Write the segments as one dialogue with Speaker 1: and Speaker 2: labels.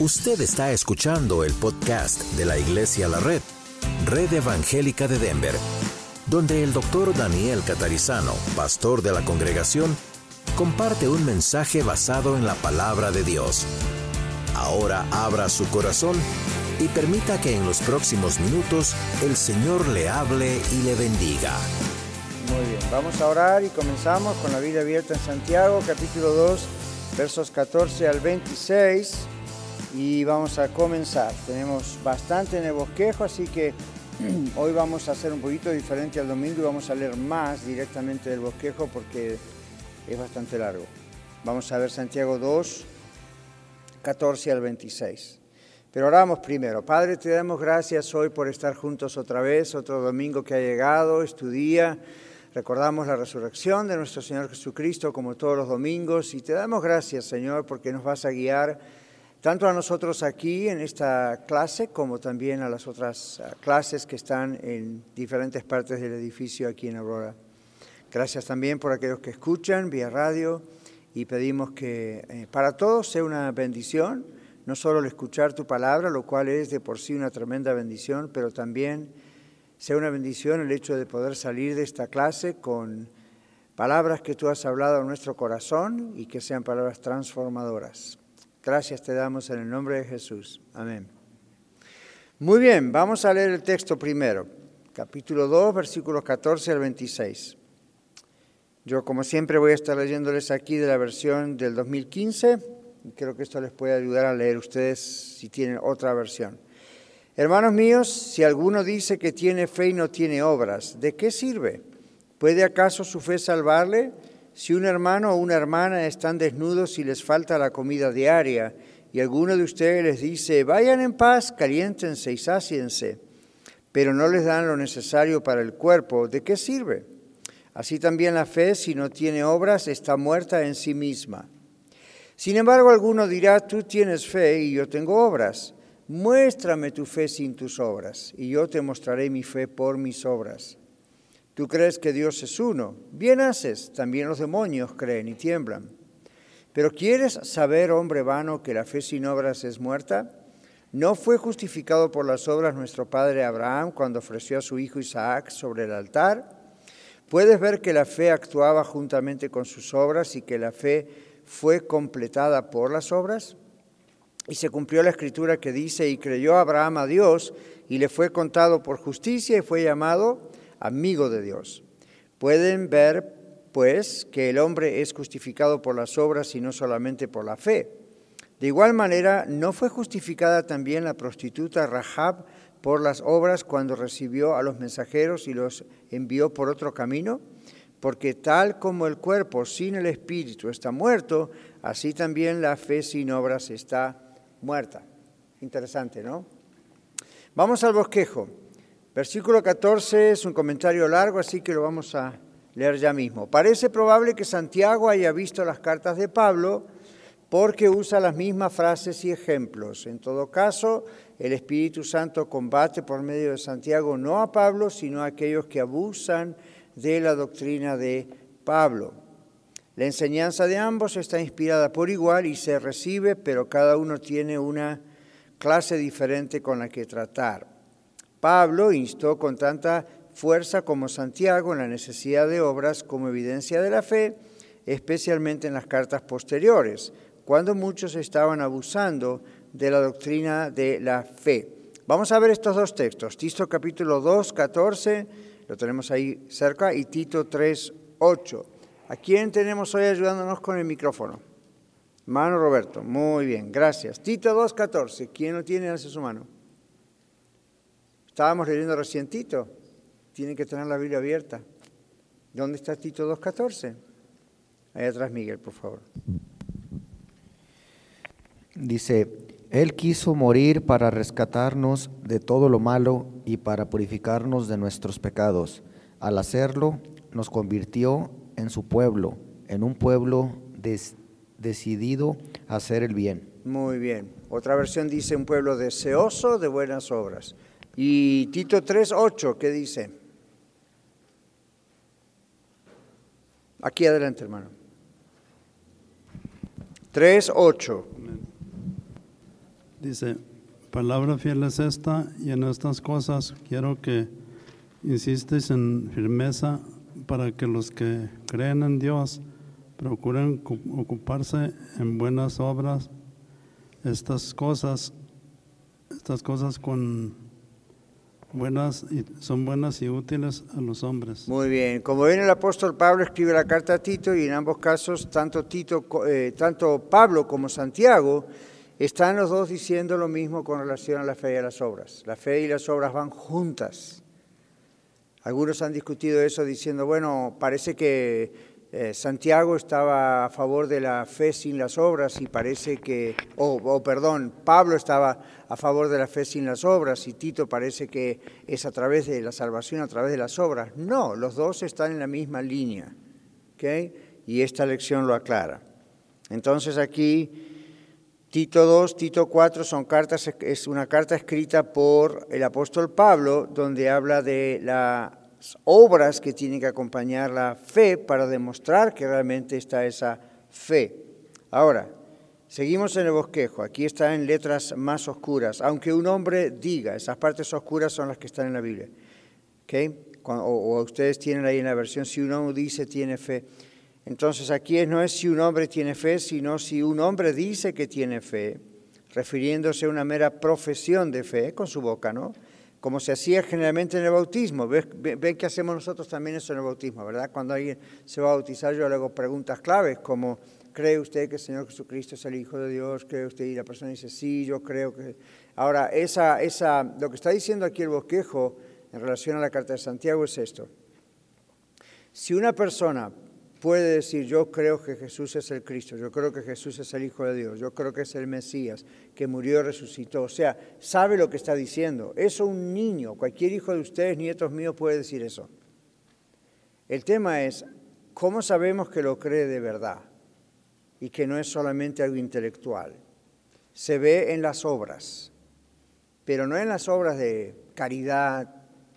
Speaker 1: Usted está escuchando el podcast de la Iglesia La Red, Red Evangélica de Denver, donde el doctor Daniel Catarizano, pastor de la congregación, comparte un mensaje basado en la palabra de Dios. Ahora abra su corazón y permita que en los próximos minutos el Señor le hable y le bendiga.
Speaker 2: Muy bien, vamos a orar y comenzamos con la Biblia abierta en Santiago, capítulo 2, versos 14 al 26 y vamos a comenzar. Tenemos bastante en el bosquejo, así que hoy vamos a hacer un poquito diferente al domingo y vamos a leer más directamente del bosquejo porque es bastante largo. Vamos a ver Santiago 2, 14 al 26. Pero oramos primero. Padre, te damos gracias hoy por estar juntos otra vez, otro domingo que ha llegado, es tu día. Recordamos la resurrección de nuestro Señor Jesucristo como todos los domingos y te damos gracias, Señor, porque nos vas a guiar tanto a nosotros aquí en esta clase como también a las otras ah, clases que están en diferentes partes del edificio aquí en Aurora. Gracias también por aquellos que escuchan vía radio y pedimos que eh, para todos sea una bendición, no solo el escuchar tu palabra, lo cual es de por sí una tremenda bendición, pero también sea una bendición el hecho de poder salir de esta clase con palabras que tú has hablado a nuestro corazón y que sean palabras transformadoras. Gracias te damos en el nombre de Jesús. Amén. Muy bien, vamos a leer el texto primero, capítulo 2, versículos 14 al 26. Yo, como siempre, voy a estar leyéndoles aquí de la versión del 2015 y creo que esto les puede ayudar a leer ustedes si tienen otra versión. Hermanos míos, si alguno dice que tiene fe y no tiene obras, ¿de qué sirve? ¿Puede acaso su fe salvarle? Si un hermano o una hermana están desnudos y les falta la comida diaria, y alguno de ustedes les dice, vayan en paz, caliéntense y sáciense, pero no les dan lo necesario para el cuerpo, ¿de qué sirve? Así también la fe, si no tiene obras, está muerta en sí misma. Sin embargo, alguno dirá, tú tienes fe y yo tengo obras. Muéstrame tu fe sin tus obras, y yo te mostraré mi fe por mis obras. Tú crees que Dios es uno. Bien haces, también los demonios creen y tiemblan. Pero ¿quieres saber, hombre vano, que la fe sin obras es muerta? ¿No fue justificado por las obras nuestro padre Abraham cuando ofreció a su hijo Isaac sobre el altar? Puedes ver que la fe actuaba juntamente con sus obras y que la fe fue completada por las obras. Y se cumplió la escritura que dice, y creyó Abraham a Dios, y le fue contado por justicia y fue llamado amigo de Dios. Pueden ver, pues, que el hombre es justificado por las obras y no solamente por la fe. De igual manera, ¿no fue justificada también la prostituta Rahab por las obras cuando recibió a los mensajeros y los envió por otro camino? Porque tal como el cuerpo sin el espíritu está muerto, así también la fe sin obras está muerta. Interesante, ¿no? Vamos al bosquejo. Versículo 14 es un comentario largo, así que lo vamos a leer ya mismo. Parece probable que Santiago haya visto las cartas de Pablo porque usa las mismas frases y ejemplos. En todo caso, el Espíritu Santo combate por medio de Santiago no a Pablo, sino a aquellos que abusan de la doctrina de Pablo. La enseñanza de ambos está inspirada por igual y se recibe, pero cada uno tiene una clase diferente con la que tratar. Pablo instó con tanta fuerza como Santiago en la necesidad de obras como evidencia de la fe, especialmente en las cartas posteriores, cuando muchos estaban abusando de la doctrina de la fe. Vamos a ver estos dos textos, Tito capítulo 2, 14, lo tenemos ahí cerca, y Tito 3, 8. ¿A quién tenemos hoy ayudándonos con el micrófono? Mano Roberto, muy bien, gracias. Tito 2, 14, ¿quién lo tiene? Hace su mano. Estábamos leyendo recién Tito. Tienen que tener la Biblia abierta. ¿Dónde está Tito 2.14? Ahí atrás, Miguel, por favor.
Speaker 3: Dice, Él quiso morir para rescatarnos de todo lo malo y para purificarnos de nuestros pecados. Al hacerlo, nos convirtió en su pueblo, en un pueblo decidido a hacer el bien.
Speaker 2: Muy bien. Otra versión dice un pueblo deseoso de buenas obras. Y Tito 3.8, ¿qué dice? Aquí adelante, hermano. 3.8.
Speaker 4: Dice, palabra fiel es esta y en estas cosas quiero que insistes en firmeza para que los que creen en Dios procuren ocuparse en buenas obras, estas cosas, estas cosas con buenas y son buenas y útiles a los hombres.
Speaker 2: Muy bien, como ven el apóstol Pablo escribe la carta a Tito y en ambos casos tanto Tito, eh, tanto Pablo como Santiago están los dos diciendo lo mismo con relación a la fe y a las obras. La fe y las obras van juntas. Algunos han discutido eso diciendo, bueno, parece que eh, Santiago estaba a favor de la fe sin las obras y parece que, o perdón, Pablo estaba a favor de la fe sin las obras y Tito parece que es a través de la salvación, a través de las obras. No, los dos están en la misma línea. Y esta lección lo aclara. Entonces aquí Tito 2, Tito 4 son cartas, es una carta escrita por el apóstol Pablo donde habla de la obras que tienen que acompañar la fe para demostrar que realmente está esa fe. Ahora, seguimos en el bosquejo, aquí está en letras más oscuras, aunque un hombre diga, esas partes oscuras son las que están en la Biblia. ¿Okay? O, ustedes tienen ahí en la versión, si uno dice tiene fe. Entonces aquí no es si un hombre tiene fe, sino si un hombre dice que tiene fe, refiriéndose a una mera profesión de fe con su boca, ¿no? Como se hacía generalmente en el bautismo. Ven que hacemos nosotros también eso en el bautismo, ¿verdad? Cuando alguien se va a bautizar, yo le hago preguntas claves, como, ¿cree usted que el Señor Jesucristo es el Hijo de Dios? ¿Cree usted? Y la persona dice, sí, yo creo que... Ahora, esa, esa, lo que está diciendo aquí el bosquejo en relación a la carta de Santiago es esto. Si una persona puede decir, yo creo que Jesús es el Cristo, yo creo que Jesús es el Hijo de Dios, yo creo que es el Mesías, que murió y resucitó. O sea, sabe lo que está diciendo. Eso un niño, cualquier hijo de ustedes, nietos míos, puede decir eso. El tema es, ¿cómo sabemos que lo cree de verdad? Y que no es solamente algo intelectual. Se ve en las obras, pero no en las obras de caridad,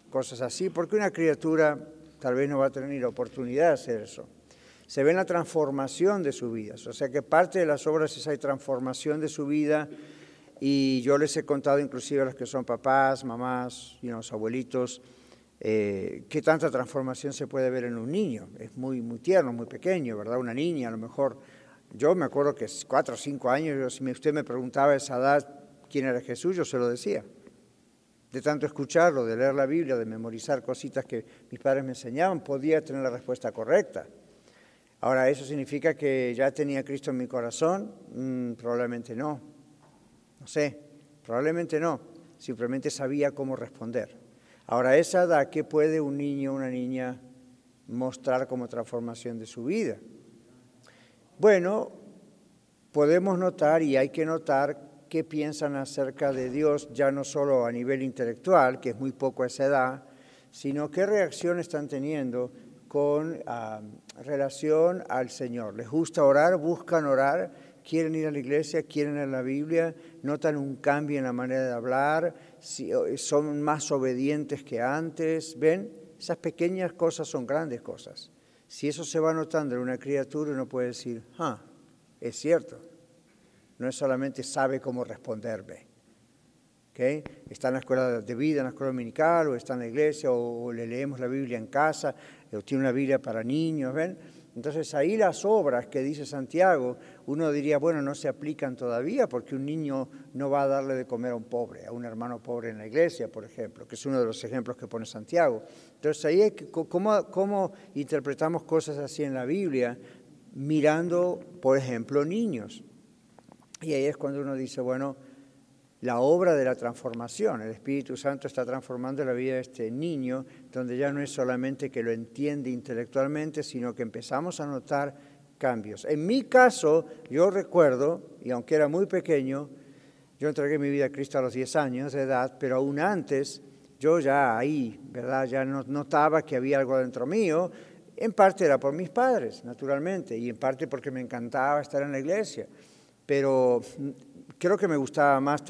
Speaker 2: cosas así, porque una criatura tal vez no va a tener ni la oportunidad de hacer eso se ve en la transformación de su vida. O sea que parte de las obras es esa transformación de su vida y yo les he contado inclusive a los que son papás, mamás, y los abuelitos, eh, qué tanta transformación se puede ver en un niño. Es muy, muy tierno, muy pequeño, ¿verdad? Una niña a lo mejor, yo me acuerdo que cuatro o cinco años, si usted me preguntaba a esa edad quién era Jesús, yo se lo decía. De tanto escucharlo, de leer la Biblia, de memorizar cositas que mis padres me enseñaban, podía tener la respuesta correcta. Ahora, ¿eso significa que ya tenía Cristo en mi corazón? Mm, probablemente no. No sé, probablemente no. Simplemente sabía cómo responder. Ahora, esa edad, ¿qué puede un niño o una niña mostrar como transformación de su vida? Bueno, podemos notar y hay que notar qué piensan acerca de Dios, ya no solo a nivel intelectual, que es muy poco a esa edad, sino qué reacción están teniendo con relación al Señor. Les gusta orar, buscan orar, quieren ir a la iglesia, quieren leer la Biblia, notan un cambio en la manera de hablar, son más obedientes que antes. ¿Ven? Esas pequeñas cosas son grandes cosas. Si eso se va notando en una criatura, uno puede decir, ah, es cierto. No es solamente sabe cómo responderme. Está en la escuela de vida, en la escuela dominical, o está en la iglesia, o le leemos la Biblia en casa, tiene una Biblia para niños, ¿ven? Entonces ahí las obras que dice Santiago, uno diría, bueno, no se aplican todavía porque un niño no va a darle de comer a un pobre, a un hermano pobre en la iglesia, por ejemplo, que es uno de los ejemplos que pone Santiago. Entonces ahí, es ¿cómo, cómo interpretamos cosas así en la Biblia? Mirando, por ejemplo, niños. Y ahí es cuando uno dice, bueno, la obra de la transformación. El Espíritu Santo está transformando la vida de este niño, donde ya no es solamente que lo entiende intelectualmente, sino que empezamos a notar cambios. En mi caso, yo recuerdo, y aunque era muy pequeño, yo entregué mi vida a Cristo a los 10 años de edad, pero aún antes, yo ya ahí, ¿verdad? Ya notaba que había algo dentro mío. En parte era por mis padres, naturalmente, y en parte porque me encantaba estar en la iglesia. Pero creo que me gustaba más,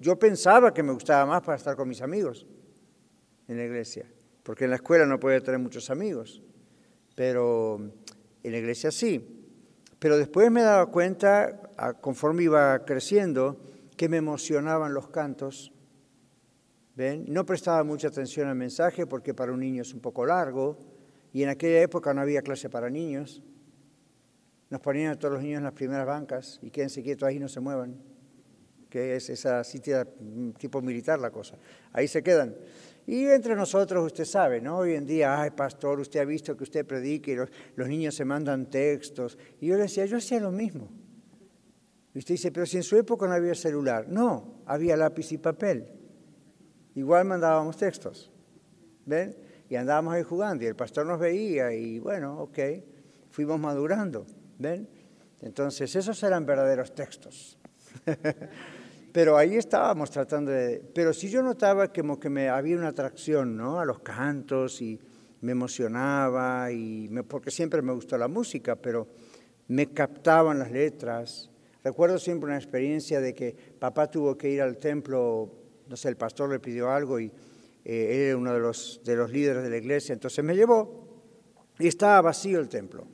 Speaker 2: yo pensaba que me gustaba más para estar con mis amigos en la iglesia, porque en la escuela no podía tener muchos amigos, pero en la iglesia sí. Pero después me daba cuenta, conforme iba creciendo, que me emocionaban los cantos. ¿Ven? No prestaba mucha atención al mensaje porque para un niño es un poco largo y en aquella época no había clase para niños. Nos ponían a todos los niños en las primeras bancas y quédense quietos ahí, no se muevan. Que es esa sitio tipo militar la cosa. Ahí se quedan. Y entre nosotros, usted sabe, ¿no? Hoy en día, ay, pastor, usted ha visto que usted predique y los, los niños se mandan textos. Y yo le decía, yo hacía lo mismo. Y usted dice, pero si en su época no había celular. No, había lápiz y papel. Igual mandábamos textos. ¿Ven? Y andábamos ahí jugando y el pastor nos veía y bueno, ok, fuimos madurando. ¿Ven? Entonces, esos eran verdaderos textos. pero ahí estábamos tratando de... Pero sí yo notaba como que me había una atracción, ¿no? A los cantos y me emocionaba y porque siempre me gustó la música, pero me captaban las letras Recuerdo siempre una experiencia de que papá tuvo que ir al templo, no sé, el pastor le pidió algo y eh, él era uno de los, de los líderes de la iglesia, entonces me llevó y estaba vacío el templo.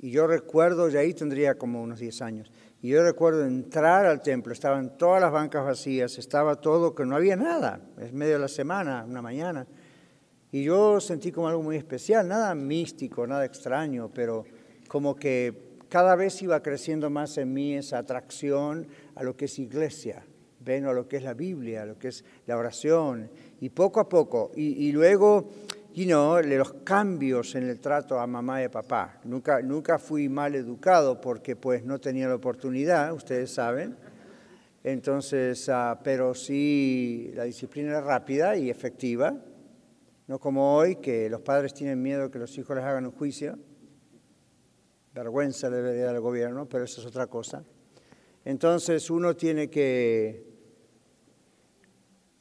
Speaker 2: Y yo recuerdo, y ahí tendría como unos 10 años, y yo recuerdo entrar al templo, estaban todas las bancas vacías, estaba todo, que no había nada, es medio de la semana, una mañana. Y yo sentí como algo muy especial, nada místico, nada extraño, pero como que cada vez iba creciendo más en mí esa atracción a lo que es iglesia, ven a lo que es la Biblia, a lo que es la oración, y poco a poco, y, luego, you know, los cambios en el trato a mamá y a papá. Nunca, nunca fui mal educado porque pues no tenía la oportunidad, ustedes saben. Entonces, ah, pero sí, la disciplina era rápida y efectiva, no como hoy que los padres tienen miedo que los hijos les hagan un juicio vergüenza debería dar el gobierno, pero eso es otra cosa. Entonces uno tiene que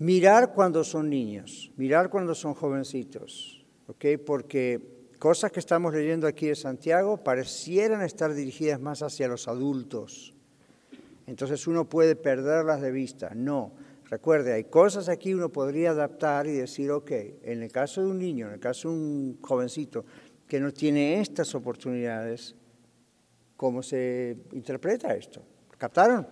Speaker 2: mirar cuando son niños, mirar cuando son jovencitos, ¿ok? Porque cosas que estamos leyendo aquí de Santiago parecieran estar dirigidas más hacia los adultos. Entonces uno puede perderlas de vista. No, recuerde, hay cosas aquí uno podría adaptar y decir, ok, en el caso de un niño, en el caso de un jovencito que no tiene estas oportunidades, cómo se interpreta esto. ¿Captaron?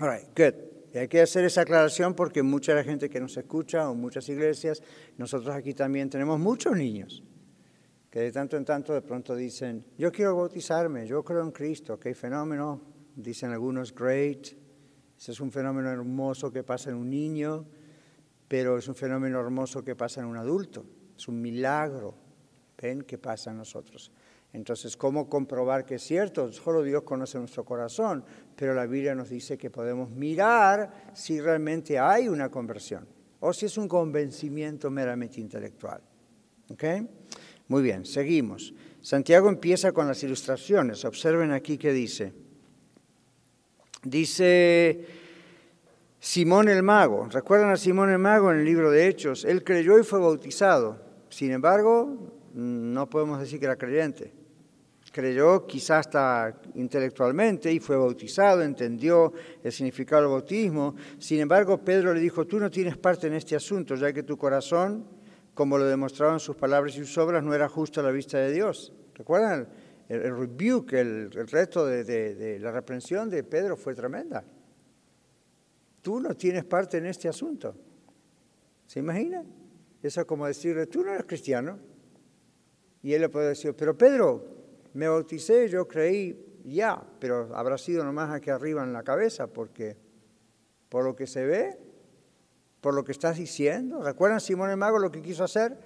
Speaker 2: All right, good. Y hay que hacer esa aclaración porque mucha la gente que nos escucha o muchas iglesias, nosotros aquí también tenemos muchos niños que de tanto en tanto de pronto dicen, yo quiero bautizarme, yo creo en Cristo, qué fenómeno, dicen algunos, great, ese es un fenómeno hermoso que pasa en un niño, pero es un fenómeno hermoso que pasa en un adulto, es un milagro, ven, que pasa en nosotros. Entonces, ¿cómo comprobar que es cierto? Solo Dios conoce nuestro corazón, pero la Biblia nos dice que podemos mirar si realmente hay una conversión o si es un convencimiento meramente intelectual. ¿Ok? Muy bien, seguimos. Santiago empieza con las ilustraciones. Observen aquí qué dice. Dice Simón el mago. ¿Recuerdan a Simón el mago en el libro de Hechos? Él creyó y fue bautizado. Sin embargo, no podemos decir que era creyente creyó quizás hasta intelectualmente y fue bautizado, entendió el significado del bautismo. Sin embargo, Pedro le dijo, tú no tienes parte en este asunto, ya que tu corazón, como lo demostraban sus palabras y sus obras, no era justo a la vista de Dios. ¿Recuerdan? El, rebuke, el, resto de, de la reprensión de Pedro fue tremenda. Tú no tienes parte en este asunto. ¿Se imagina? Eso es como decirle, tú no eres cristiano. Y él le puede decir, pero Pedro, me bauticé, yo creí ya, pero habrá sido nomás aquí arriba en la cabeza, porque por lo que se ve, por lo que estás diciendo, ¿recuerdan Simón el Mago lo que quiso hacer?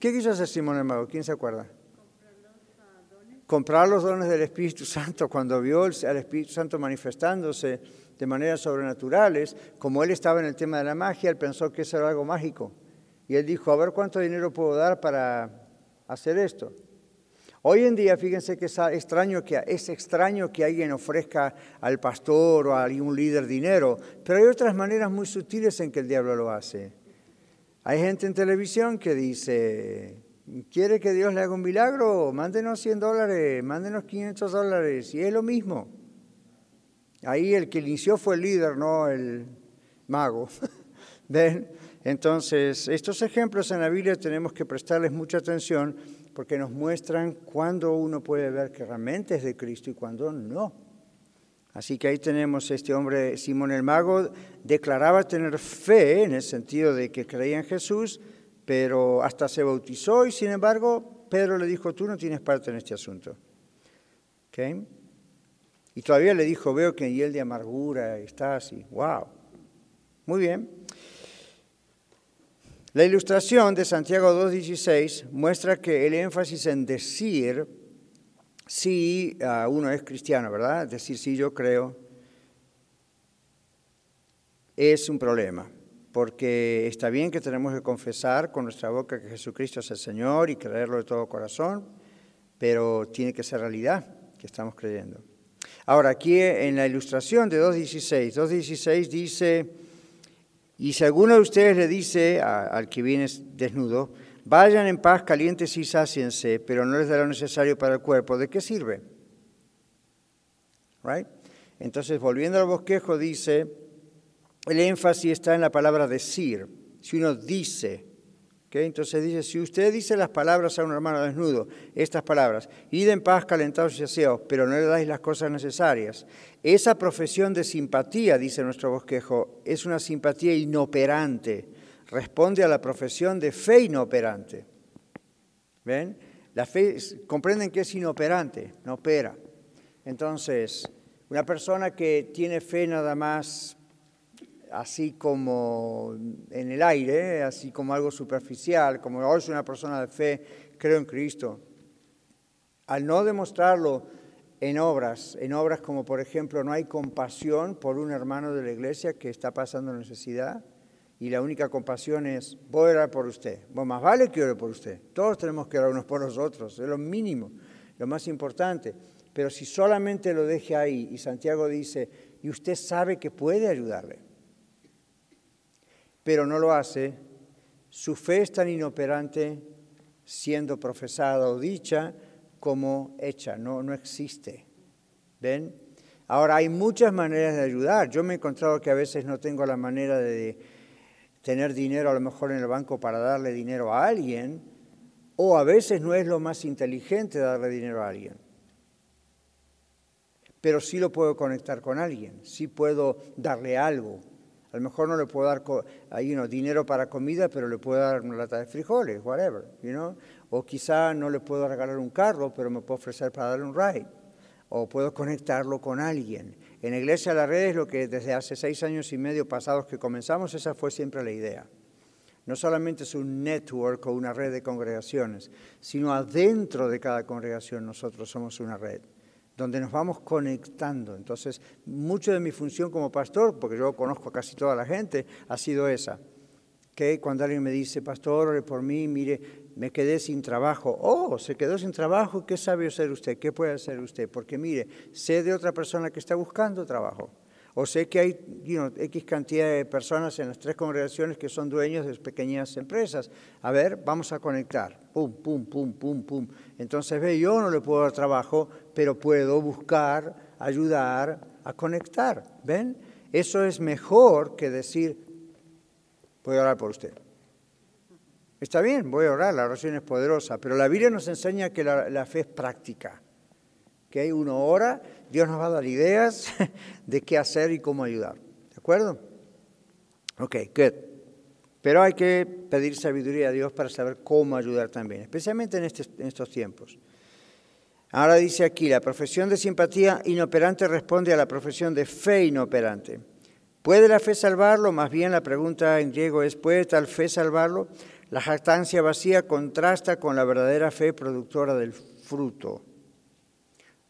Speaker 2: ¿Qué quiso hacer Simón el Mago? ¿Quién se acuerda? Comprar los dones del Espíritu Santo. Cuando vio al Espíritu Santo manifestándose de maneras sobrenaturales, como él estaba en el tema de la magia, él pensó que eso era algo mágico. Y él dijo, a ver cuánto dinero puedo dar para hacer esto. Hoy en día, fíjense que es extraño que, es extraño que alguien ofrezca al pastor o a algún líder dinero, pero hay otras maneras muy sutiles en que el diablo lo hace. Hay gente en televisión que dice, ¿quiere que Dios le haga un milagro? Mándenos 100 dólares, mándenos 500 dólares, y es lo mismo. Ahí el que inició fue el líder, no el mago. Entonces, estos ejemplos en la Biblia tenemos que prestarles mucha atención porque nos muestran cuándo uno puede ver que realmente es de Cristo y cuándo no. Así que ahí tenemos este hombre, Simón el Mago, declaraba tener fe en el sentido de que creía en Jesús, pero hasta se bautizó y sin embargo Pedro le dijo, tú no tienes parte en este asunto. Y todavía le dijo, veo que en él de amargura está así. ¡Wow! Muy bien. La ilustración de Santiago 2.16 muestra que el énfasis en decir si uno es cristiano, ¿verdad? Decir si yo creo es un problema, porque está bien que tenemos que confesar con nuestra boca que Jesucristo es el Señor y creerlo de todo corazón, pero tiene que ser realidad que estamos creyendo. Ahora, aquí en la ilustración de 2.16, 2.16 dice y si alguno de ustedes le dice al que viene desnudo, vayan en paz calientes y sáciense, pero no les da lo necesario para el cuerpo, ¿de qué sirve? Right? Entonces, volviendo al bosquejo, dice, el énfasis está en la palabra decir. Si uno dice, entonces dice, si usted dice las palabras a un hermano desnudo, estas palabras, id en paz calentados y aseados, pero no le dais las cosas necesarias. Esa profesión de simpatía, dice nuestro bosquejo, es una simpatía inoperante, responde a la profesión de fe inoperante. ¿Ven? La fe, comprenden que es inoperante, no opera. Entonces, una persona que tiene fe nada más así como en el aire, así como algo superficial, como hoy soy una persona de fe, creo en Cristo. Al no demostrarlo en obras, en obras como por ejemplo no hay compasión por un hermano de la iglesia que está pasando necesidad y la única compasión es voy a orar por usted. Bueno, más vale que ore por usted. Todos tenemos que orar unos por los otros, es lo mínimo, lo más importante. Pero si solamente lo deje ahí y Santiago dice, y usted sabe que puede ayudarle, pero no lo hace, su fe es tan inoperante siendo profesada o dicha como hecha, no, no existe. ¿Ven? Ahora, hay muchas maneras de ayudar. Yo me he encontrado que a veces no tengo la manera de tener dinero a lo mejor en el banco para darle dinero a alguien, o a veces no es lo más inteligente darle dinero a alguien. Pero sí lo puedo conectar con alguien, sí puedo darle algo, a lo mejor no le puedo dar you know, dinero para comida, pero le puedo dar una lata de frijoles, whatever, you know? O quizá no le puedo regalar un carro, pero me puedo ofrecer para darle un ride. O puedo conectarlo con alguien. En la Iglesia la Red es lo que desde hace seis años y medio pasados que comenzamos, esa fue siempre la idea. No solamente es un network o una red de congregaciones, sino adentro de cada congregación nosotros somos una red donde nos vamos conectando. Entonces, mucho de mi función como pastor, porque yo conozco a casi toda la gente, ha sido esa. Que cuando alguien me dice, pastor, por mí, mire, me quedé sin trabajo. Oh, se quedó sin trabajo, ¿qué sabe hacer usted? ¿Qué puede hacer usted? Porque mire, sé de otra persona que está buscando trabajo. O sé que hay X cantidad de personas en las tres congregaciones que son dueños de pequeñas empresas. A ver, vamos a conectar. Pum, pum, pum, pum, pum. Entonces, ve, yo no le puedo dar trabajo, pero puedo buscar, ayudar a conectar. ¿Ven? Eso es mejor que decir, voy a orar por usted. Está bien, voy a orar, la oración es poderosa, pero la Biblia nos enseña que la, fe es práctica. Que uno ora Dios nos va a dar ideas de qué hacer y cómo ayudar. ¿De acuerdo? Ok, good. Pero hay que pedir sabiduría a Dios para saber cómo ayudar también, especialmente en, este, en estos tiempos. Ahora dice aquí, la profesión de simpatía inoperante responde a la profesión de fe inoperante. ¿Puede la fe salvarlo? Más bien la pregunta en griego es, ¿puede tal fe salvarlo? La jactancia vacía contrasta con la verdadera fe productora del fruto.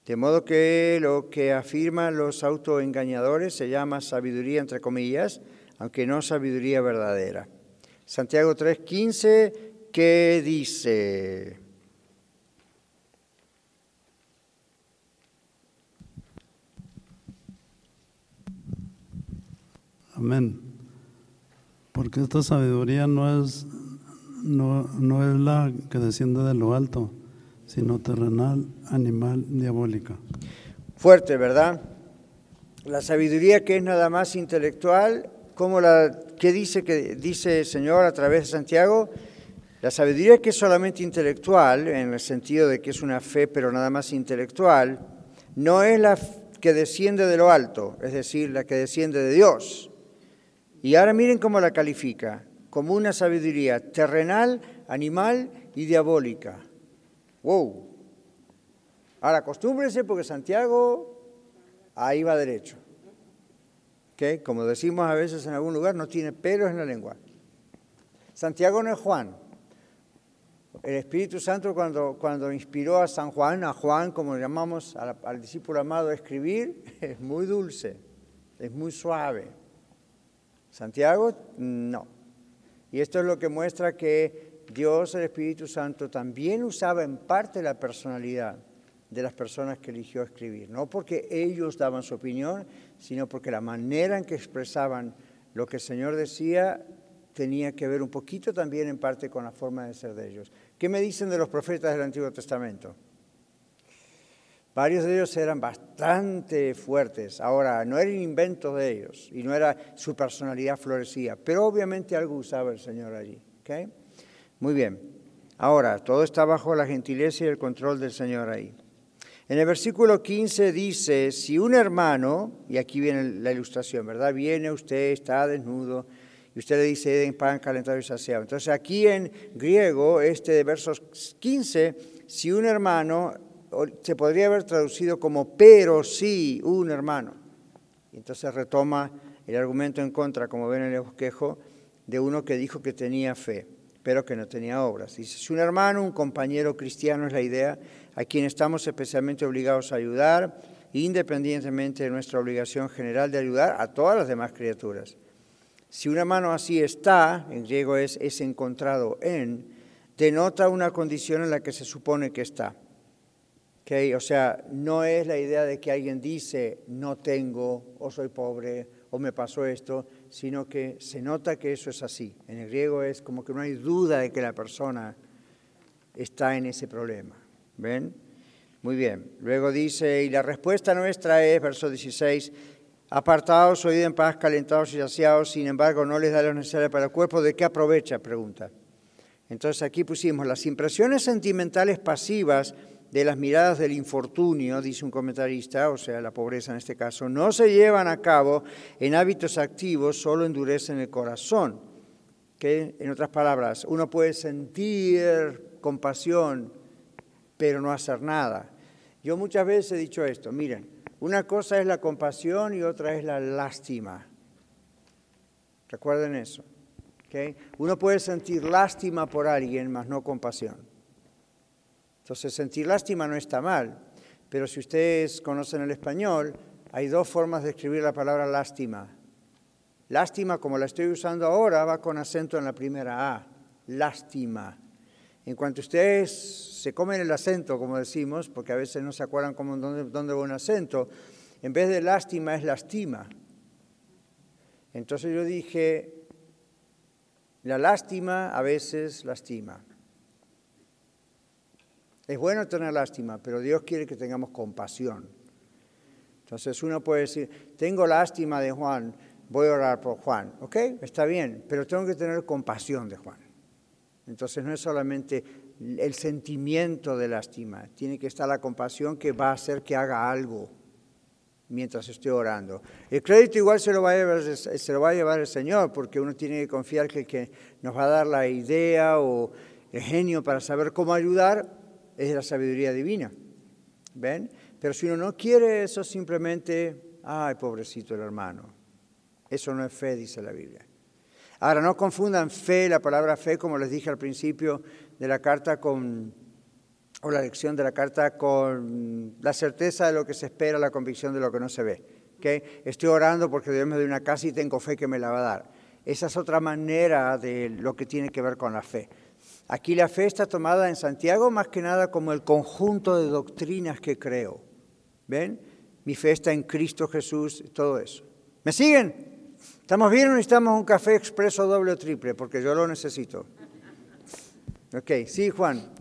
Speaker 2: De modo que lo que afirman los autoengañadores se llama sabiduría entre comillas, aunque no sabiduría verdadera. Santiago 3:15, ¿qué dice?
Speaker 4: Amén. Porque esta sabiduría no es, no, no es la que desciende de lo alto, sino terrenal, animal, diabólica.
Speaker 2: Fuerte, ¿verdad? La sabiduría que es nada más intelectual, como la que dice que dice el Señor a través de Santiago, la sabiduría que es solamente intelectual, en el sentido de que es una fe, pero nada más intelectual, no es la que desciende de lo alto, es decir, la que desciende de Dios. Y ahora miren cómo la califica, como una sabiduría terrenal, animal y diabólica. ¡Wow! Ahora acostúmbrense porque Santiago ahí va derecho. ¿Okay? Como decimos a veces en algún lugar, no tiene pelos en la lengua. Santiago no es Juan. El Espíritu Santo cuando, cuando inspiró a San Juan, a Juan, como le llamamos al, al discípulo amado, a escribir, es muy dulce, es muy suave. Santiago, no. Y esto es lo que muestra que Dios, el Espíritu Santo, también usaba en parte la personalidad de las personas que eligió escribir. No porque ellos daban su opinión, sino porque la manera en que expresaban lo que el Señor decía tenía que ver un poquito también en parte con la forma de ser de ellos. ¿Qué me dicen de los profetas del Antiguo Testamento? Varios de ellos eran bastante fuertes. Ahora, no eran inventos de ellos y no era su personalidad florecía, pero obviamente algo usaba el Señor allí. ¿okay? Muy bien. Ahora, todo está bajo la gentileza y el control del Señor ahí. En el versículo 15 dice, si un hermano, y aquí viene la ilustración, ¿verdad? Viene usted, está desnudo, y usted le dice, den pan calentado y saciado. Entonces aquí en griego, este de versos 15, si un hermano, se podría haber traducido como, pero sí, un hermano. Entonces retoma el argumento en contra, como ven en el bosquejo, de uno que dijo que tenía fe, pero que no tenía obras. Dice, si un hermano, un compañero cristiano es la idea, a quien estamos especialmente obligados a ayudar, independientemente de nuestra obligación general de ayudar a todas las demás criaturas. Si una mano así está, en griego es, es encontrado en, denota una condición en la que se supone que está. ¿Okay? O sea, no es la idea de que alguien dice no tengo, o soy pobre, o me pasó esto, sino que se nota que eso es así. En el griego es como que no hay duda de que la persona está en ese problema. ¿Ven? Muy bien. Luego dice, y la respuesta nuestra es, verso 16, apartados, oídos en paz, calentados y saciados, sin embargo no les da lo necesario para el cuerpo, ¿de qué aprovecha? Pregunta. Entonces aquí pusimos las impresiones sentimentales pasivas de las miradas del infortunio, dice un comentarista, o sea, la pobreza en este caso, no se llevan a cabo en hábitos activos, solo endurecen el corazón. Que, en otras palabras, uno puede sentir compasión, pero no hacer nada. Yo muchas veces he dicho esto, miren, una cosa es la compasión y otra es la lástima. Recuerden eso. ¿okay? Uno puede sentir lástima por alguien, mas no compasión. Entonces, sentir lástima no está mal, pero si ustedes conocen el español, hay dos formas de escribir la palabra lástima. Lástima, como la estoy usando ahora, va con acento en la primera A. Lástima. En cuanto ustedes se comen el acento, como decimos, porque a veces no se acuerdan cómo, dónde, dónde va un acento, en vez de lástima es lastima. Entonces yo dije, la lástima a veces lastima. Es bueno tener lástima, pero Dios quiere que tengamos compasión. Entonces uno puede decir, tengo lástima de Juan, voy a orar por Juan. ¿Ok? Está bien, pero tengo que tener compasión de Juan. Entonces no es solamente el sentimiento de lástima, tiene que estar la compasión que va a hacer que haga algo mientras esté orando. El crédito igual se lo va a llevar, el Señor, porque uno tiene que confiar que nos va a dar la idea o el genio para saber cómo ayudar es la sabiduría divina. ¿Ven? Pero si uno no quiere eso, simplemente, ay, pobrecito el hermano. Eso no es fe, dice la Biblia. Ahora, no confundan fe, la palabra fe, como les dije al principio de la carta con, o la lección de la carta, con la certeza de lo que se espera, la convicción de lo que no se ve. Estoy orando porque Dios me dio una casa y tengo fe que me la va a dar. Esa es otra manera de lo que tiene que ver con la fe. Aquí la fe está tomada en Santiago más que nada como el conjunto de doctrinas que creo. ¿Ven? Mi fe está en Cristo Jesús, todo eso. ¿Me siguen? ¿Estamos bien o necesitamos un café expreso doble o triple? Porque yo lo necesito. Ok, sí, Juan.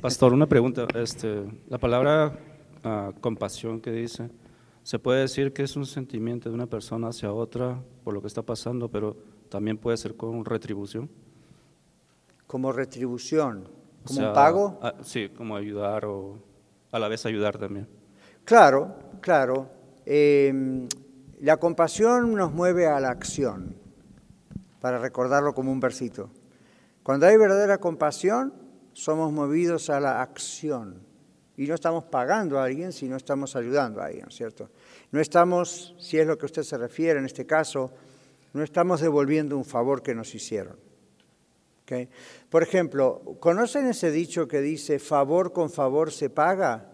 Speaker 5: Pastor, una pregunta. Este, la palabra uh, compasión que dice, se puede decir que es un sentimiento de una persona hacia otra por lo que está pasando, pero también puede ser con retribución.
Speaker 2: Como retribución, como un pago.
Speaker 5: A, sí, como ayudar o a la vez ayudar también.
Speaker 2: Claro, claro. Em, la compasión nos mueve a la acción, para recordarlo como un versito. Cuando hay verdadera compasión, somos movidos a la acción. Y no estamos pagando a alguien, sino estamos ayudando a alguien, ¿cierto? No estamos, si es lo que usted se refiere en este caso, no estamos devolviendo un favor que nos hicieron. Por ejemplo, ¿conocen ese dicho que dice favor con favor se paga?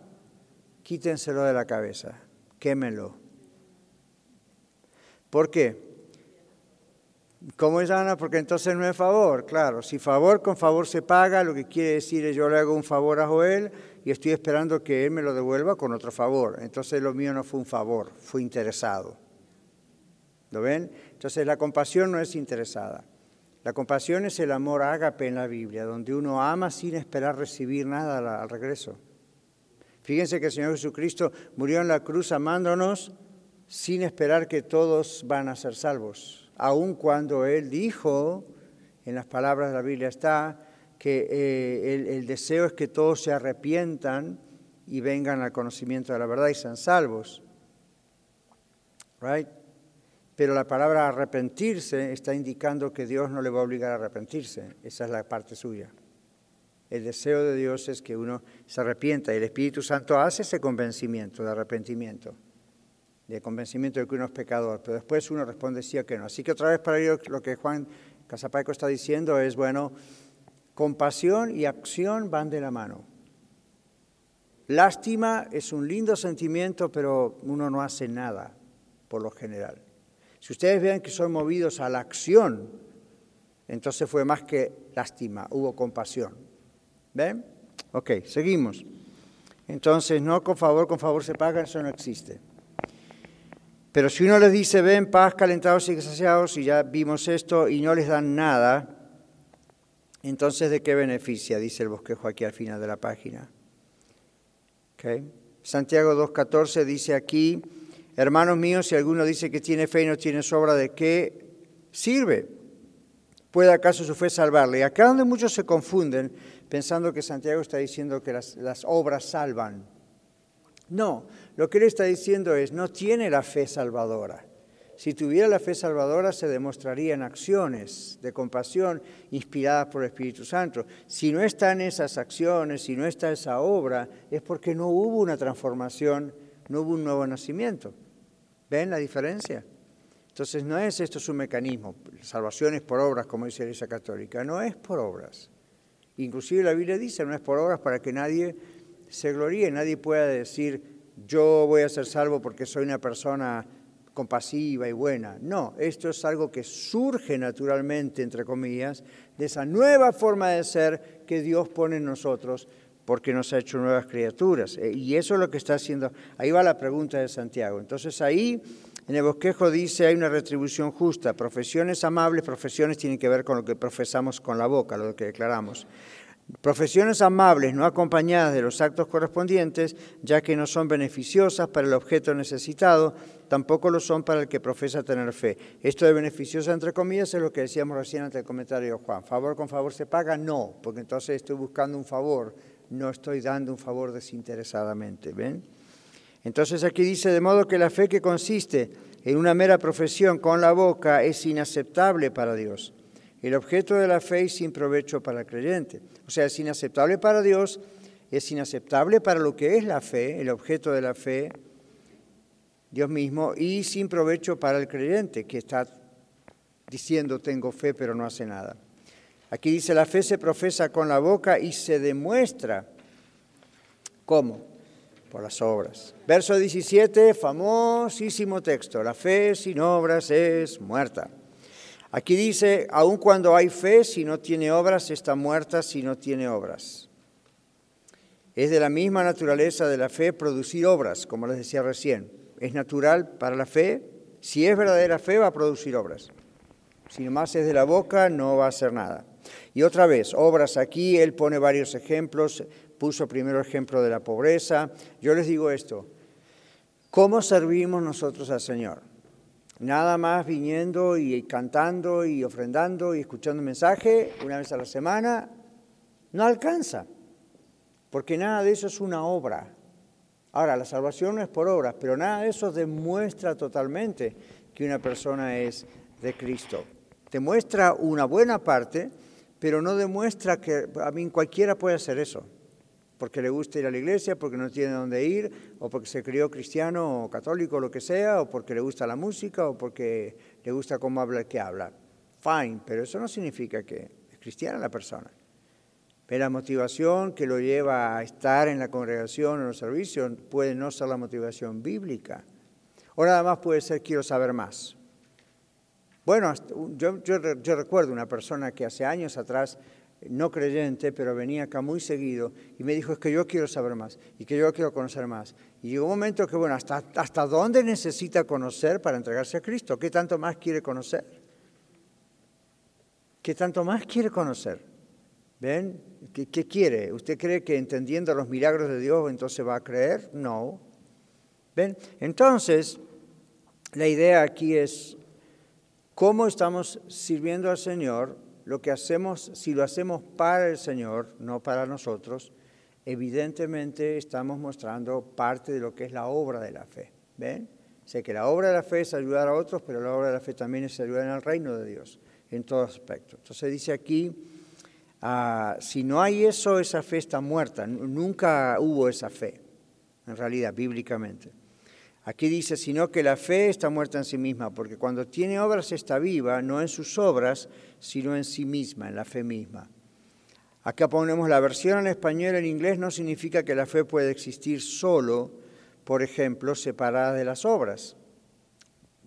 Speaker 2: Quítenselo de la cabeza, quémelo. ¿Por qué? ¿Cómo es Ana? Porque entonces no es favor, claro. Si favor con favor se paga, lo que quiere decir es yo le hago un favor a Joel y estoy esperando que él me lo devuelva con otro favor. Entonces lo mío no fue un favor, fue interesado. ¿Lo ven? Entonces la compasión no es interesada. La compasión es el amor ágape en la Biblia, donde uno ama sin esperar recibir nada al regreso. Fíjense que el Señor Jesucristo murió en la cruz amándonos sin esperar que todos van a ser salvos, aun cuando Él dijo, en las palabras de la Biblia está, que eh, el, el, deseo es que todos se arrepientan y vengan al conocimiento de la verdad y sean salvos. Right? Pero la palabra arrepentirse está indicando que Dios no le va a obligar a arrepentirse. Esa es la parte suya. El deseo de Dios es que uno se arrepienta y el Espíritu Santo hace ese convencimiento de arrepentimiento, de convencimiento de que uno es pecador, pero después uno responde sí o que no. Así que otra vez para ello lo que Juan Casapaico está diciendo es, bueno, compasión y acción van de la mano. Lástima es un lindo sentimiento, pero uno no hace nada por lo general. Si ustedes ven que son movidos a la acción, entonces fue más que lástima, hubo compasión. ¿Ven? Ok, seguimos. Entonces, no con favor, con favor se paga, eso no existe. Pero si uno les dice, ven, paz, calentados y saciados, y ya vimos esto, y no les dan nada, entonces ¿de qué beneficia? Dice el bosquejo aquí al final de la página. Okay. Santiago 2.14 dice aquí, Hermanos míos, si alguno dice que tiene fe y no tiene sobra, ¿de qué sirve? ¿Puede acaso su fe salvarle? Y acá donde muchos se confunden pensando que Santiago está diciendo que las, las obras salvan. No, lo que él está diciendo es, no tiene la fe salvadora. Si tuviera la fe salvadora se demostraría en acciones de compasión inspiradas por el Espíritu Santo. Si no están esas acciones, si no está esa obra, es porque no hubo una transformación, no hubo un nuevo nacimiento. ¿Ven la diferencia? Entonces no es esto su mecanismo, salvación es por obras, como dice la Iglesia Católica, no es por obras. Inclusive la Biblia dice, no es por obras para que nadie se gloríe, nadie pueda decir, yo voy a ser salvo porque soy una persona compasiva y buena. No, esto es algo que surge naturalmente, entre comillas, de esa nueva forma de ser que Dios pone en nosotros porque nos ha hecho nuevas criaturas. Eh, y eso es lo que está haciendo. Ahí va la pregunta de Santiago. Entonces ahí en el bosquejo dice hay una retribución justa. Profesiones amables, profesiones tienen que ver con lo que profesamos con la boca, lo que declaramos. Profesiones amables no acompañadas de los actos correspondientes, ya que no son beneficiosas para el objeto necesitado, tampoco lo son para el que profesa tener fe. Esto de beneficiosa, entre comillas, es lo que decíamos recién ante el comentario de Juan. ¿Favor con favor se paga? No, porque entonces estoy buscando un favor no estoy dando un favor desinteresadamente. ¿Ven? Entonces aquí dice, de modo que la fe que consiste en una mera profesión con la boca es inaceptable para Dios. El objeto de la fe es sin provecho para el creyente. O sea, es inaceptable para Dios, es inaceptable para lo que es la fe, el objeto de la fe, Dios mismo, y sin provecho para el creyente, que está diciendo tengo fe pero no hace nada. Aquí dice, la fe se profesa con la boca y se demuestra. ¿Cómo? Por las obras. Verso 17, famosísimo texto. La fe sin obras es muerta. Aquí dice, aun cuando hay fe, si no tiene obras, está muerta si no tiene obras. Es de la misma naturaleza de la fe producir obras, como les decía recién. Es natural para la fe. Si es verdadera fe, va a producir obras. Si nomás es de la boca, no va a hacer nada. Y otra vez, obras aquí, él pone varios ejemplos, puso primero el ejemplo de la pobreza. Yo les digo esto, ¿cómo servimos nosotros al Señor? Nada más viniendo y cantando y ofrendando y escuchando mensaje una vez a la semana, no alcanza, porque nada de eso es una obra. Ahora, la salvación no es por obras, pero nada de eso demuestra totalmente que una persona es de Cristo. Demuestra una buena parte, pero no demuestra que, a mí cualquiera puede hacer eso, porque le gusta ir a la iglesia, porque no tiene dónde ir, o porque se crió cristiano o católico lo que sea, o porque le gusta la música, o porque le gusta cómo habla el que habla. Fine, pero eso no significa que es cristiana la persona. Pero la motivación que lo lleva a estar en la congregación o en los servicios puede no ser la motivación bíblica. O nada más puede ser quiero saber más. Bueno, yo, recuerdo una persona que hace años atrás, no creyente, pero venía acá muy seguido y me dijo, es que yo quiero saber más y que yo quiero conocer más. Y llegó un momento que, bueno, ¿hasta, hasta dónde necesita conocer para entregarse a Cristo? ¿Qué tanto más quiere conocer? ¿Qué tanto más quiere conocer? ¿Ven? ¿Qué, ¿Qué, quiere? ¿Usted cree que entendiendo los milagros de Dios entonces va a creer? No. ¿Ven? Entonces, la idea aquí es cómo estamos sirviendo al Señor, lo que hacemos, si lo hacemos para el Señor, no para nosotros, evidentemente estamos mostrando parte de lo que es la obra de la fe. ¿Ven? Sé que la obra de la fe es ayudar a otros, pero la obra de la fe también es ayudar en el reino de Dios, en todo aspecto. Entonces dice aquí, ah, si no hay eso, esa fe está muerta. Nunca hubo esa fe, en realidad, bíblicamente. Aquí dice, sino que la fe está muerta en sí misma, porque cuando tiene obras está viva, no en sus obras, sino en sí misma, en la fe misma. Acá ponemos la versión en español, en inglés no significa que la fe puede existir solo, por ejemplo, separada de las obras.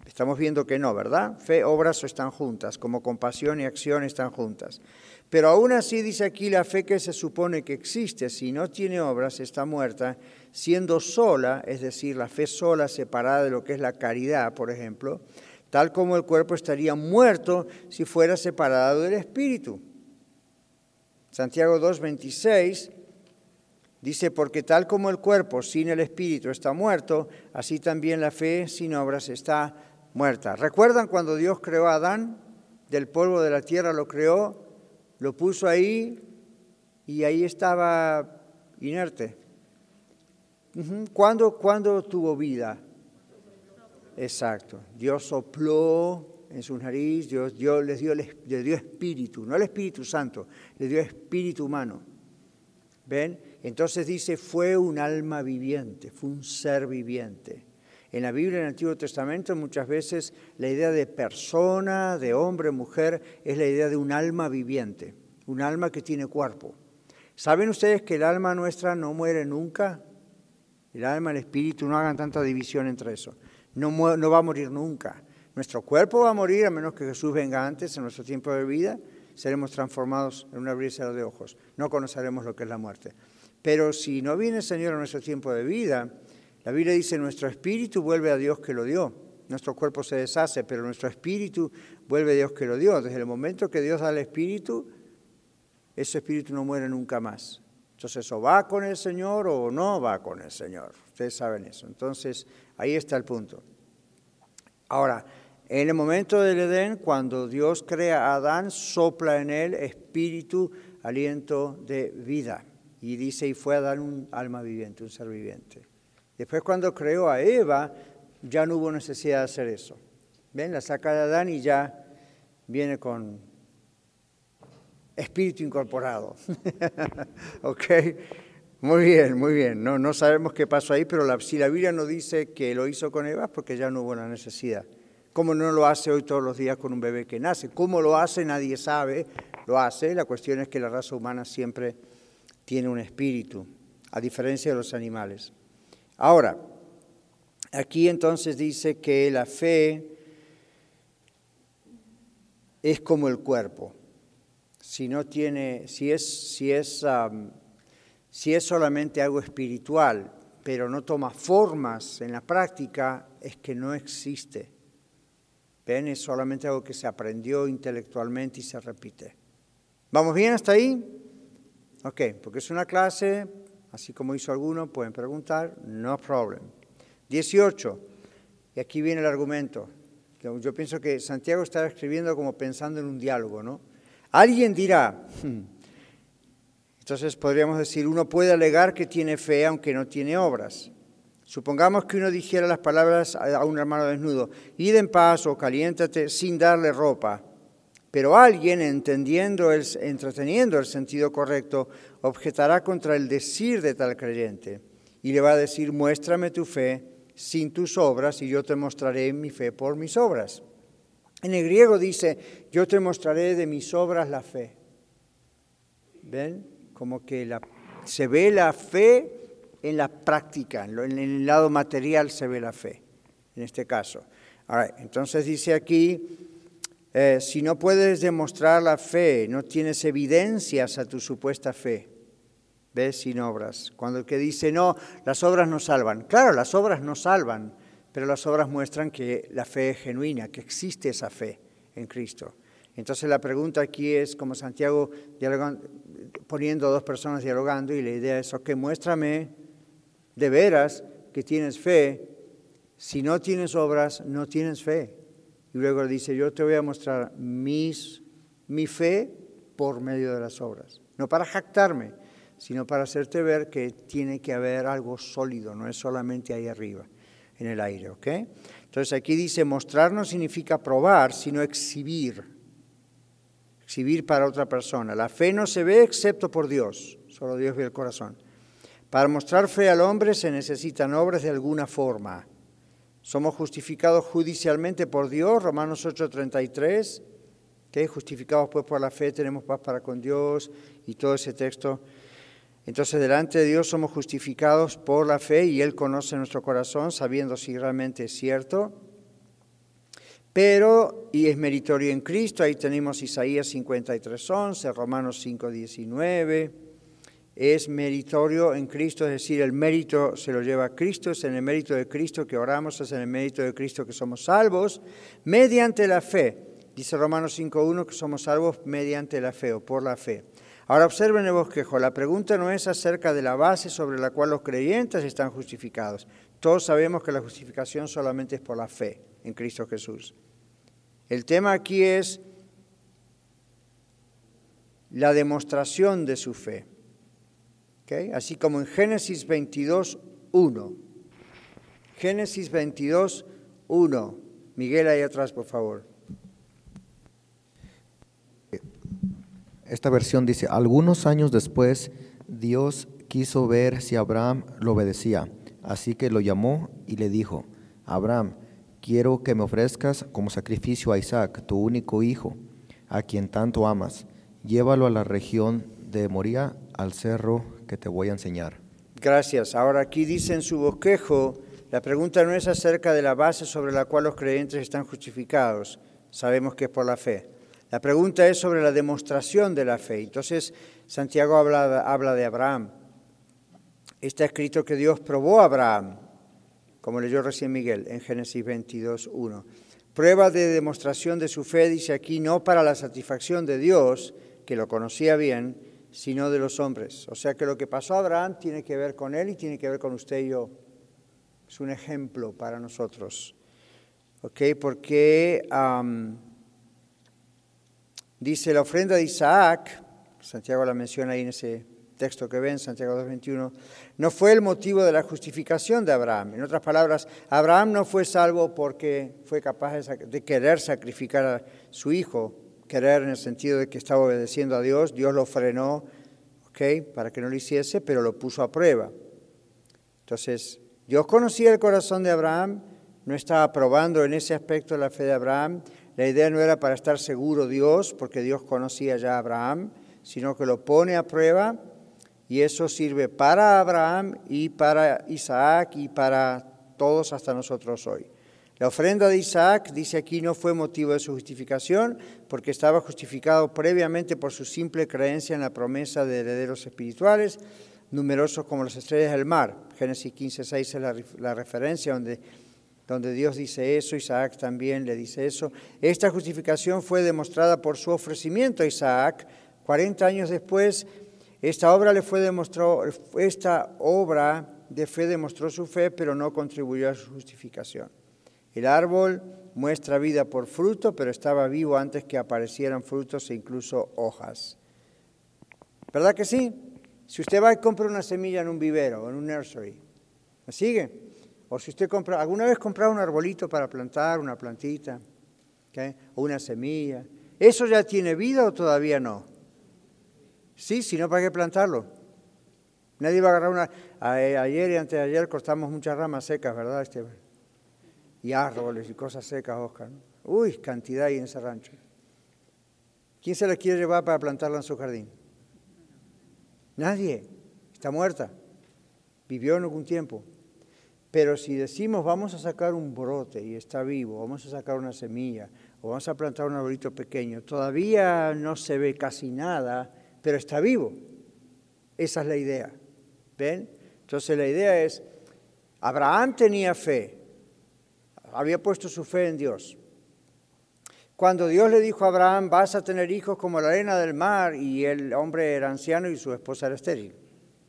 Speaker 2: Estamos viendo que no, ¿verdad? Fe, obras están juntas, como compasión y acción están juntas. Pero aún así dice aquí la fe que se supone que existe, si no tiene obras, está muerta, siendo sola, es decir, la fe sola, separada de lo que es la caridad, por ejemplo, tal como el cuerpo estaría muerto si fuera separado del espíritu. Santiago 2.26 dice, porque tal como el cuerpo sin el espíritu está muerto, así también la fe sin obras está muerta. ¿Recuerdan cuando Dios creó a Adán? Del polvo de la tierra lo creó lo puso ahí y ahí estaba inerte. ¿Cuándo, tuvo vida? Exacto. Dios sopló en su nariz, Dios, Dios les dio, dio espíritu, no el Espíritu Santo, le dio espíritu humano. ¿Ven? Entonces dice, fue un alma viviente, fue un ser viviente. En la Biblia, en el Antiguo Testamento, muchas veces la idea de persona, de hombre, mujer, es la idea de un alma viviente, un alma que tiene cuerpo. ¿Saben ustedes que el alma nuestra no muere nunca? El alma, el espíritu, no hagan tanta división entre eso. No, va a morir nunca. Nuestro cuerpo va a morir a menos que Jesús venga antes en nuestro tiempo de vida. Seremos transformados en una brisa de ojos. No conoceremos lo que es la muerte. Pero si no viene el Señor en nuestro tiempo de vida, la Biblia dice, nuestro espíritu vuelve a Dios que lo dio. Nuestro cuerpo se deshace, pero nuestro espíritu vuelve a Dios que lo dio. Desde el momento que Dios da el espíritu, ese espíritu no muere nunca más. Entonces, o va con el Señor o no va con el Señor. Ustedes saben eso. Entonces, ahí está el punto. Ahora, en el momento del Edén, cuando Dios crea a Adán, sopla en él espíritu, aliento de vida. Y dice, y fue a dar un alma viviente, un ser viviente. Después cuando creó a Eva, ya no hubo necesidad de hacer eso. ¿Ven? La saca de Adán y ya viene con espíritu incorporado. ¿Ok? Muy bien, muy bien. No, no sabemos qué pasó ahí, pero si la Biblia no dice que lo hizo con Eva, porque ya no hubo la necesidad. ¿Cómo no lo hace hoy todos los días con un bebé que nace? ¿Cómo lo hace? Nadie sabe. Lo hace. La cuestión es que la raza humana siempre tiene un espíritu, a diferencia de los animales. Ahora, aquí entonces dice que la fe es como el cuerpo. Si no tiene, si es, si es, si es solamente algo espiritual, pero no toma formas en la práctica, es que no existe. ¿Ven? Es solamente algo que se aprendió intelectualmente y se repite. ¿Vamos bien hasta ahí? Ok, porque es una clase así como hizo alguno, pueden preguntar, no problem. 18, y aquí viene el argumento. Yo pienso que Santiago estaba escribiendo como pensando en un diálogo, ¿no? Alguien dirá, hmm". entonces podríamos decir, uno puede alegar que tiene fe aunque no tiene obras. Supongamos que uno dijera las palabras a un hermano desnudo, id en paz o caliéntate sin darle ropa. Pero alguien, entendiendo el, entreteniendo el sentido correcto, objetará contra el decir de tal creyente y le va a decir, muéstrame tu fe sin tus obras y yo te mostraré mi fe por mis obras. En el griego dice, yo te mostraré de mis obras la fe. ¿Ven? Como que se ve la fe en la práctica, en el lado material se ve la fe, en este caso. entonces dice aquí, eh, si no puedes demostrar la fe, no tienes evidencias a tu supuesta fe, ves sin obras. Cuando el que dice, no, las obras no salvan. Claro, las obras no salvan, pero las obras muestran que la fe es genuina, que existe esa fe en Cristo. Entonces la pregunta aquí es, como Santiago poniendo dos personas dialogando, y la idea es, ok, muéstrame de veras que tienes fe, si no tienes obras, no tienes fe. Y luego dice, yo te voy a mostrar mis, mi fe por medio de las obras. No para jactarme, sino para hacerte ver que tiene que haber algo sólido, no es solamente ahí arriba, en el aire. ¿ok? Entonces aquí dice, mostrar no significa probar, sino exhibir. Exhibir para otra persona. La fe no se ve excepto por Dios, solo Dios ve el corazón. Para mostrar fe al hombre se necesitan obras de alguna forma. Somos justificados judicialmente por Dios, Romanos 8:33, que justificados pues por la fe tenemos paz para con Dios y todo ese texto. Entonces delante de Dios somos justificados por la fe y Él conoce nuestro corazón sabiendo si realmente es cierto. Pero, y es meritorio en Cristo, ahí tenemos Isaías 53:11, Romanos 5:19 es meritorio en Cristo, es decir, el mérito se lo lleva Cristo, es en el mérito de Cristo que oramos, es en el mérito de Cristo que somos salvos, mediante la fe. Dice Romanos 5.1 que somos salvos mediante la fe o por la fe. Ahora observen el bosquejo, la pregunta no es acerca de la base sobre la cual los creyentes están justificados. Todos sabemos que la justificación solamente es por la fe en Cristo Jesús. El tema aquí es la demostración de su fe. Así como en Génesis 22, 1. Génesis 22, 1. Miguel, ahí atrás, por favor.
Speaker 3: Esta versión dice, algunos años después, Dios quiso ver si Abraham lo obedecía, así que lo llamó y le dijo, Abraham, quiero que me ofrezcas como sacrificio a Isaac, tu único hijo, a quien tanto amas. Llévalo a la región de Moría, al cerro que te voy a enseñar.
Speaker 2: Gracias. Ahora aquí dice en su bosquejo, la pregunta no es acerca de la base sobre la cual los creyentes están justificados. Sabemos que es por la fe. La pregunta es sobre la demostración de la fe. Entonces, Santiago habla, de Abraham. Está escrito que Dios probó a Abraham, como leyó recién Miguel en Génesis 22, 1. Prueba de demostración de su fe, dice aquí, no para la satisfacción de Dios, que lo conocía bien, sino de los hombres. O sea que lo que pasó a Abraham tiene que ver con él y tiene que ver con usted y yo. Es un ejemplo para nosotros. ¿Ok? Porque dice la ofrenda de Isaac, Santiago la menciona ahí en ese texto que ven, Santiago 2.21, no fue el motivo de la justificación de Abraham. En otras palabras, Abraham no fue salvo porque fue capaz de querer sacrificar a su hijo, querer en el sentido de que estaba obedeciendo a Dios, Dios lo frenó, ¿ok? Para que no lo hiciese, pero lo puso a prueba. Entonces, Dios conocía el corazón de Abraham, no estaba probando en ese aspecto la fe de Abraham. La idea no era para estar seguro Dios, porque Dios conocía ya a Abraham, sino que lo pone a prueba y eso sirve para Abraham y para Isaac y para todos hasta nosotros hoy. La ofrenda de Isaac, dice aquí, no fue motivo de su justificación, porque estaba justificado previamente por su simple creencia en la promesa de herederos espirituales, numerosos como las estrellas del mar. Génesis 15, 6 es la, referencia donde, donde Dios dice eso, Isaac también le dice eso. Esta justificación fue demostrada por su ofrecimiento a Isaac. 40 años después, esta obra, le fue esta obra de fe demostró su fe, pero no contribuyó a su justificación. El árbol muestra vida por fruto, pero estaba vivo antes que aparecieran frutos e incluso hojas. ¿Verdad que sí? Si usted va y compra una semilla en un vivero, en un nursery, ¿me sigue? O si usted compra, ¿alguna vez comprado un arbolito para plantar, una plantita? O una semilla. ¿Eso ya tiene vida o todavía no? Sí, si no, ¿para qué plantarlo? Nadie va a agarrar una... Ayer y antes de ayer cortamos muchas ramas secas, ¿verdad, Esteban? Y árboles y cosas secas, Oscar. Uy, cantidad ahí en ese rancho. ¿Quién se la quiere llevar para plantarla en su jardín? Nadie. Está muerta. Vivió en algún tiempo. Pero si decimos vamos a sacar un brote y está vivo, vamos a sacar una semilla o vamos a plantar un arbolito pequeño, todavía no se ve casi nada, pero está vivo. Esa es la idea. ¿Ven? Entonces la idea es, Abraham tenía fe, había puesto su fe en Dios. Cuando Dios le dijo a Abraham, vas a tener hijos como la arena del mar, y el hombre era anciano y su esposa era estéril.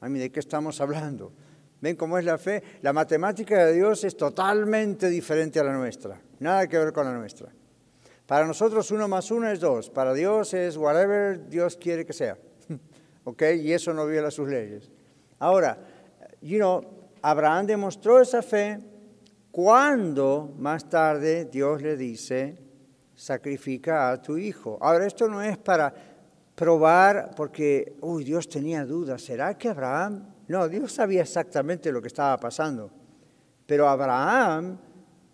Speaker 2: A mí, ¿de qué estamos hablando? ¿Ven cómo es la fe? La matemática de Dios es totalmente diferente a la nuestra, nada que ver con la nuestra. Para nosotros uno más uno es dos, para Dios es whatever Dios quiere que sea. ¿Ok? Y eso no viola sus leyes. Ahora, you know, Abraham demostró esa fe cuando más tarde Dios le dice, sacrifica a tu hijo. Ahora, esto no es para probar porque, uy, Dios tenía dudas. ¿Será que Abraham no, Dios sabía exactamente lo que estaba pasando. Pero Abraham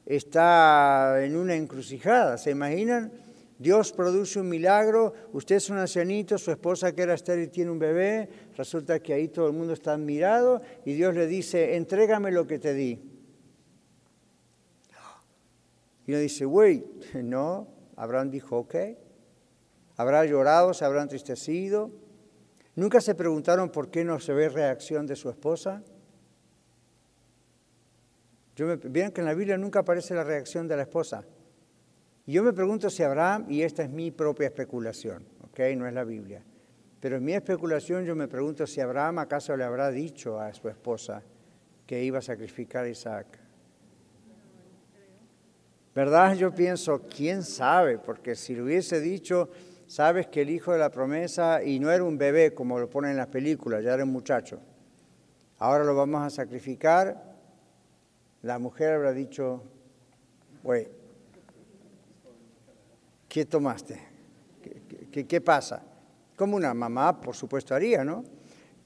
Speaker 2: está en una encrucijada. ¿Se imaginan? Dios produce un milagro, usted es un ancianito, su esposa que era estéril tiene un bebé, resulta que ahí todo el mundo está admirado y Dios le dice, entrégame lo que te di. Y uno dice, wait, no, Abraham dijo, ok. Habrá llorado, se habrá entristecido, ¿Nunca se preguntaron por qué no se ve reacción de su esposa? Yo me, que en la Biblia nunca aparece la reacción de la esposa. Y yo me pregunto si Abraham, y esta es mi propia especulación, ¿ok? No es la Biblia. Pero en mi especulación yo me pregunto si Abraham acaso le habrá dicho a su esposa que iba a sacrificar a Isaac. ¿Verdad? Yo pienso, ¿quién sabe? Porque si le hubiese dicho, sabes que el hijo de la promesa, y no era un bebé como lo ponen en las películas, ya era un muchacho, ahora lo vamos a sacrificar, la mujer habrá dicho, güey, ¿qué tomaste? ¿Qué, qué, pasa? Como una mamá, por supuesto, haría, ¿no?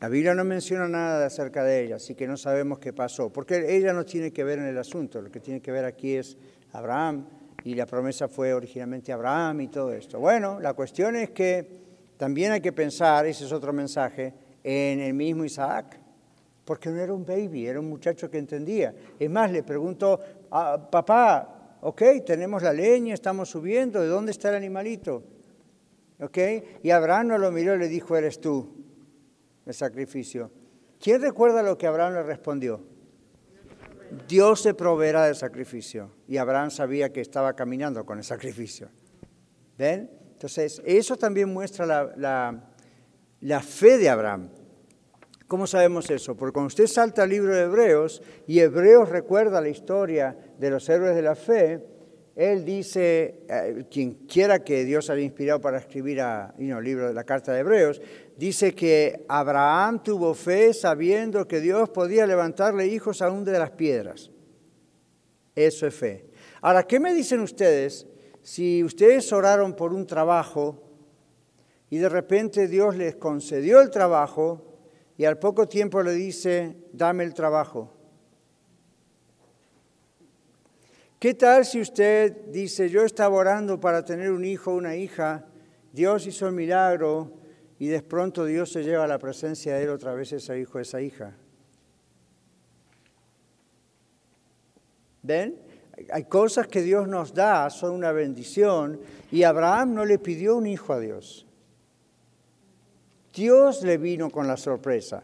Speaker 2: La Biblia no menciona nada acerca de ella, así que no sabemos qué pasó, porque ella no tiene que ver en el asunto, lo que tiene que ver aquí es Abraham, y la promesa fue originalmente Abraham y todo esto. Bueno, la cuestión es que también hay que pensar, ese es otro mensaje, en el mismo Isaac, porque no era un baby, era un muchacho que entendía. Es más, le pregunto, ah, papá, ok, tenemos la leña, estamos subiendo, ¿de dónde está el animalito? ¿Ok? Y Abraham no lo miró y le dijo, eres tú, el sacrificio. ¿Quién recuerda lo que Abraham le respondió? Dios se proveerá del sacrificio. Y Abraham sabía que estaba caminando con el sacrificio. ¿Ven? Entonces, eso también muestra la, la, fe de Abraham. ¿Cómo sabemos eso? Porque cuando usted salta al libro de Hebreos y Hebreos recuerda la historia de los héroes de la fe, él dice, eh, quien quiera que Dios haya inspirado para escribir a, el libro de la carta de Hebreos, dice que Abraham tuvo fe sabiendo que Dios podía levantarle hijos aún de las piedras. Eso es fe. Ahora, ¿qué me dicen ustedes si ustedes oraron por un trabajo y de repente Dios les concedió el trabajo y al poco tiempo le dice, dame el trabajo? ¿Qué tal si usted dice, yo estaba orando para tener un hijo o una hija, Dios hizo el milagro y de pronto Dios se lleva a la presencia de él otra vez ese hijo, esa hija? ¿Ven? Hay cosas que Dios nos da, son una bendición, y Abraham no le pidió un hijo a Dios. Dios le vino con la sorpresa,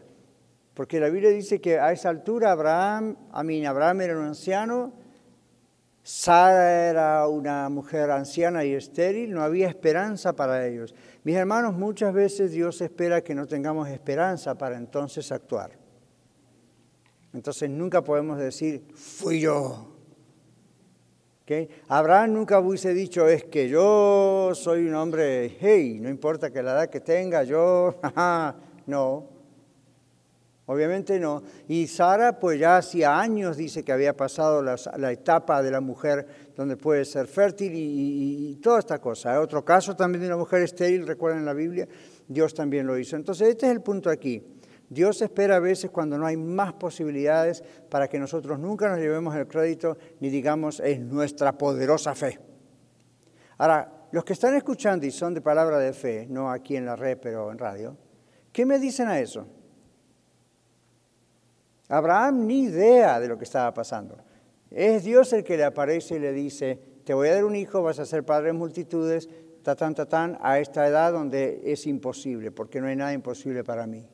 Speaker 2: porque la Biblia dice que a esa altura Abraham, a mí Abraham era un anciano, Sara era una mujer anciana y estéril, no había esperanza para ellos. Mis hermanos, muchas veces Dios espera que no tengamos esperanza para entonces actuar. Entonces nunca podemos decir, fui yo. Abraham nunca hubiese dicho, es que yo soy un hombre, hey, no importa que la edad que tenga, yo, no. Obviamente no. Y Sara, pues ya hacía años dice que había pasado la etapa de la mujer donde puede ser fértil y, toda esta cosa. Otro caso también de una mujer estéril, recuerden en la Biblia, Dios también lo hizo. Entonces, este es el punto aquí. Dios espera a veces cuando no hay más posibilidades para que nosotros nunca nos llevemos el crédito ni digamos es nuestra poderosa fe. Ahora, los que están escuchando y son de palabra de fe, no aquí en la red, pero en radio, ¿qué me dicen a eso? Abraham ni idea de lo que estaba pasando. Es Dios el que le aparece y le dice, te voy a dar un hijo, vas a ser padre de multitudes, tatán, tatán, a esta edad donde es imposible, porque no hay nada imposible para mí,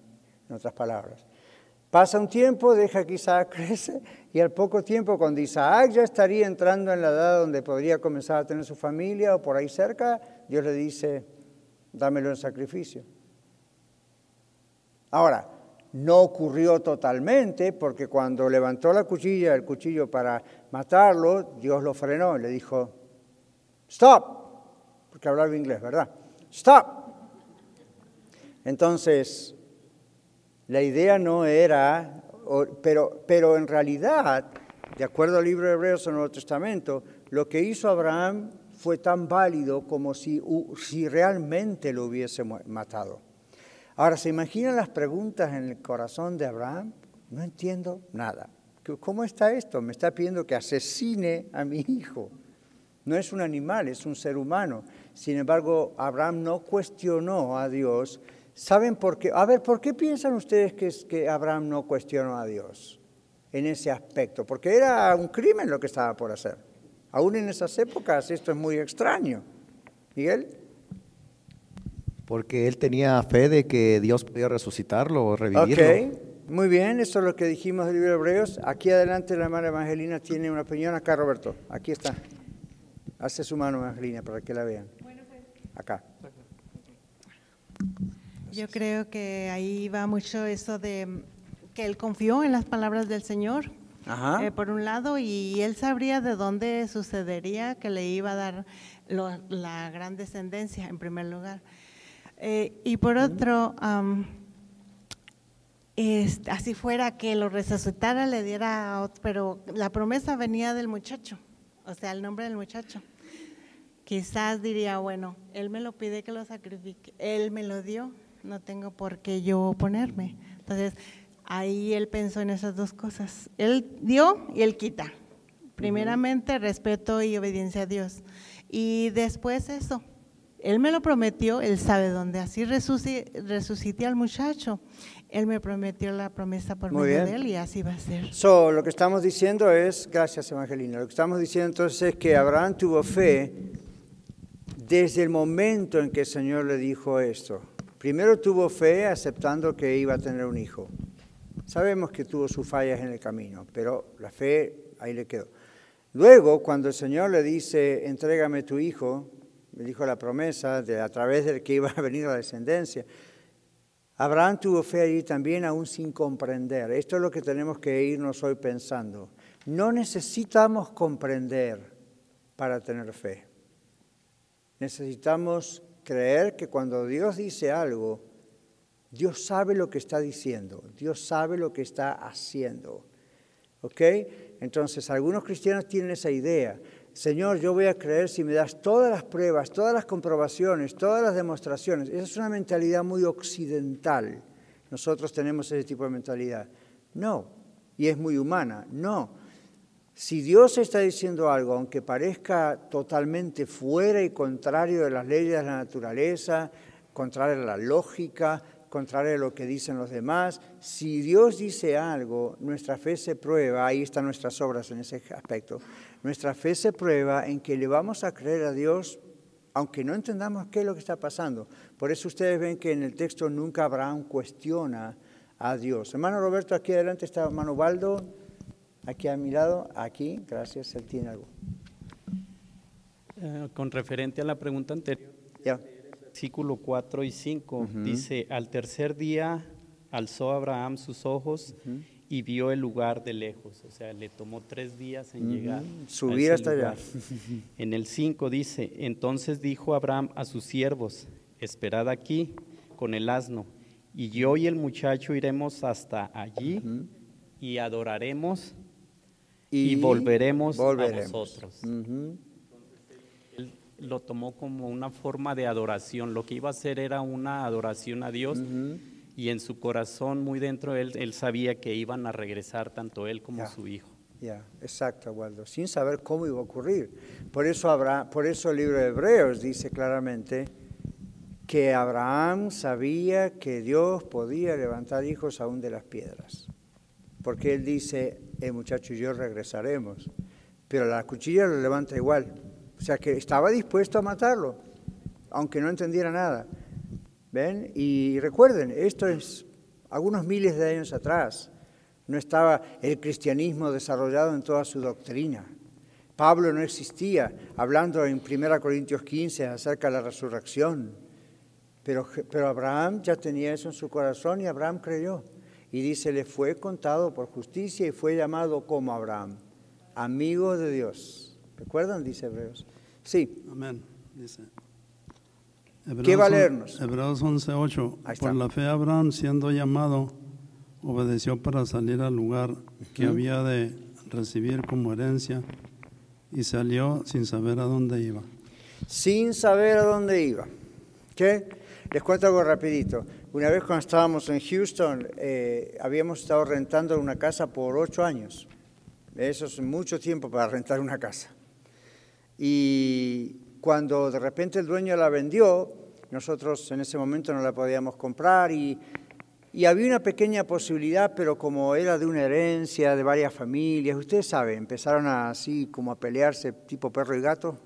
Speaker 2: en otras palabras. Pasa un tiempo, deja que Isaac crece y al poco tiempo cuando Isaac ya estaría entrando en la edad donde podría comenzar a tener su familia o por ahí cerca, Dios le dice, dámelo en sacrificio. Ahora, no ocurrió totalmente, porque cuando levantó la cuchilla, el cuchillo para matarlo, Dios lo frenó y le dijo, stop, porque hablaba inglés, ¿verdad? Stop. Entonces, la idea no era, pero, pero en realidad, de acuerdo al libro de Hebreos en el Nuevo Testamento, lo que hizo Abraham fue tan válido como si, si realmente lo hubiese matado. Ahora, ¿se imaginan las preguntas en el corazón de Abraham? No entiendo nada. ¿Cómo está esto? Me está pidiendo que asesine a mi hijo. No es un animal, es un ser humano. Sin embargo, Abraham no cuestionó a Dios. ¿Saben por qué? A ver, ¿por qué piensan ustedes que, que Abraham no cuestionó a Dios en ese aspecto? Porque era un crimen lo que estaba por hacer. Aún en esas épocas esto es muy extraño. Miguel
Speaker 3: porque él tenía fe de que Dios podía resucitarlo o revivirlo.
Speaker 2: Ok, muy bien, eso es lo que dijimos del libro de Hebreos. Aquí adelante la hermana Evangelina tiene una opinión. Acá, Roberto, aquí está. Hace su mano, Evangelina, para que la vean. Acá.
Speaker 6: Yo creo que ahí va mucho eso de que él confió en las palabras del Señor, eh, por un lado, y él sabría de dónde sucedería que le iba a dar la gran descendencia, en primer lugar. Eh, y por otro, así fuera que lo resucitara, le diera, pero la promesa venía del muchacho, o sea, el nombre del muchacho. Quizás diría, bueno, él me lo pide que lo sacrifique, él me lo dio, no tengo por qué yo oponerme. Entonces, ahí él pensó en esas dos cosas. Él dio y él quita. Primeramente, respeto y obediencia a Dios. Y después eso, él me lo prometió, Él sabe dónde. Así resucité, al muchacho. Él me prometió la promesa por medio de Él y así va a ser.
Speaker 2: So, lo que estamos diciendo es, gracias Evangelina, lo que estamos diciendo entonces es que Abraham tuvo fe desde el momento en que el Señor le dijo esto. Primero tuvo fe aceptando que iba a tener un hijo. Sabemos que tuvo sus fallas en el camino, pero la fe ahí le quedó. Luego, cuando el Señor le dice, entrégame tu hijo, me dijo la promesa de a través del que iba a venir la descendencia. Abraham tuvo fe allí también aún sin comprender. Esto es lo que tenemos que irnos hoy pensando. No necesitamos comprender para tener fe. Necesitamos creer que cuando Dios dice algo, Dios sabe lo que está diciendo, Dios sabe lo que está haciendo. ¿Ok? Entonces, algunos cristianos tienen esa idea. Señor, yo voy a creer si me das todas las pruebas, todas las comprobaciones, todas las demostraciones. Esa es una mentalidad muy occidental. Nosotros tenemos ese tipo de mentalidad. No, y es muy humana. No. Si Dios está diciendo algo, aunque parezca totalmente fuera y contrario de las leyes de la naturaleza, contrario a la lógica, contrario a lo que dicen los demás, si Dios dice algo, nuestra fe se prueba, ahí están nuestras obras en ese aspecto, nuestra fe se prueba en que le vamos a creer a Dios aunque no entendamos qué es lo que está pasando. Por eso ustedes ven que en el texto nunca Abraham cuestiona a Dios. Hermano Roberto, aquí adelante está hermano Baldo, aquí a mi lado, aquí, gracias, él tiene algo.
Speaker 7: Eh, con referente a la pregunta anterior,
Speaker 2: ya.
Speaker 7: versículo 4 y 5, dice, al tercer día alzó Abraham sus ojos y vio el lugar de lejos, o sea, le tomó tres días en llegar.
Speaker 2: Subir hasta allá.
Speaker 7: En el 5 dice, entonces dijo Abraham a sus siervos, esperad aquí con el asno, y yo y el muchacho iremos hasta allí y adoraremos y, volveremos,
Speaker 2: volveremos.
Speaker 7: a vosotros. Él lo tomó como una forma de adoración. Lo que iba a hacer era una adoración a Dios y en su corazón, muy dentro de él, él sabía que iban a regresar tanto él como
Speaker 2: Ya.
Speaker 7: su hijo.
Speaker 2: Ya, exacto, Waldo, sin saber cómo iba a ocurrir. Por eso, por eso el libro de Hebreos dice claramente que Abraham sabía que Dios podía levantar hijos aún de las piedras. Porque él dice, el muchacho y yo regresaremos. Pero la cuchilla lo levanta igual. O sea que estaba dispuesto a matarlo, aunque no entendiera nada. ¿Ven? Y recuerden, esto es algunos miles de años atrás. No estaba el cristianismo desarrollado en toda su doctrina. Pablo no existía, hablando en 1 Corintios 15 acerca de la resurrección. Pero, pero Abraham ya tenía eso en su corazón y Abraham creyó. Y dice, le fue contado por justicia y fue llamado como Abraham, amigo de Dios. ¿Recuerdan? Dice Hebreos. Sí,
Speaker 4: Amén. Dice.
Speaker 2: ¿Qué va a
Speaker 4: on-
Speaker 2: leernos?
Speaker 4: Hebreos 11:8.
Speaker 2: Ahí está.
Speaker 4: Por la fe Abraham, siendo llamado, obedeció para salir al lugar que había de recibir como herencia y salió sin saber a dónde iba.
Speaker 2: sin saber a dónde iba. ¿Qué? Les cuento algo rapidito. Una vez cuando estábamos en Houston, eh, habíamos estado rentando una casa por ocho años. Eso es mucho tiempo para rentar una casa. Y cuando de repente el dueño la vendió, nosotros en ese momento no la podíamos comprar y, y había una pequeña posibilidad, pero como era de una herencia de varias familias, ustedes saben, empezaron a, así como a pelearse tipo perro y gato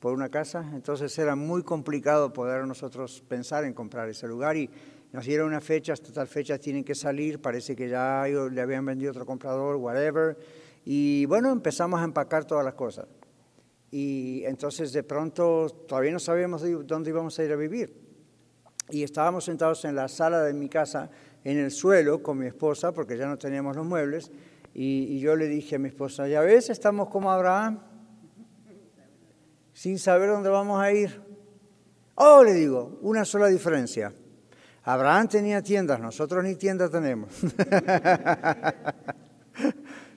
Speaker 2: por una casa, entonces era muy complicado poder nosotros pensar en comprar ese lugar y nos dieron una fecha, hasta tal fecha tienen que salir, parece que ya le habían vendido otro comprador, whatever, y bueno, empezamos a empacar todas las cosas. Y entonces de pronto todavía no sabíamos de- dónde íbamos a ir a vivir. Y estábamos sentados en la sala de mi casa, en el suelo, con mi esposa, porque ya no teníamos los muebles, y, y yo le dije a mi esposa, ya ves, estamos como Abraham, sin saber dónde vamos a ir. Oh, le digo, una sola diferencia. Abraham tenía tiendas, nosotros ni tiendas tenemos.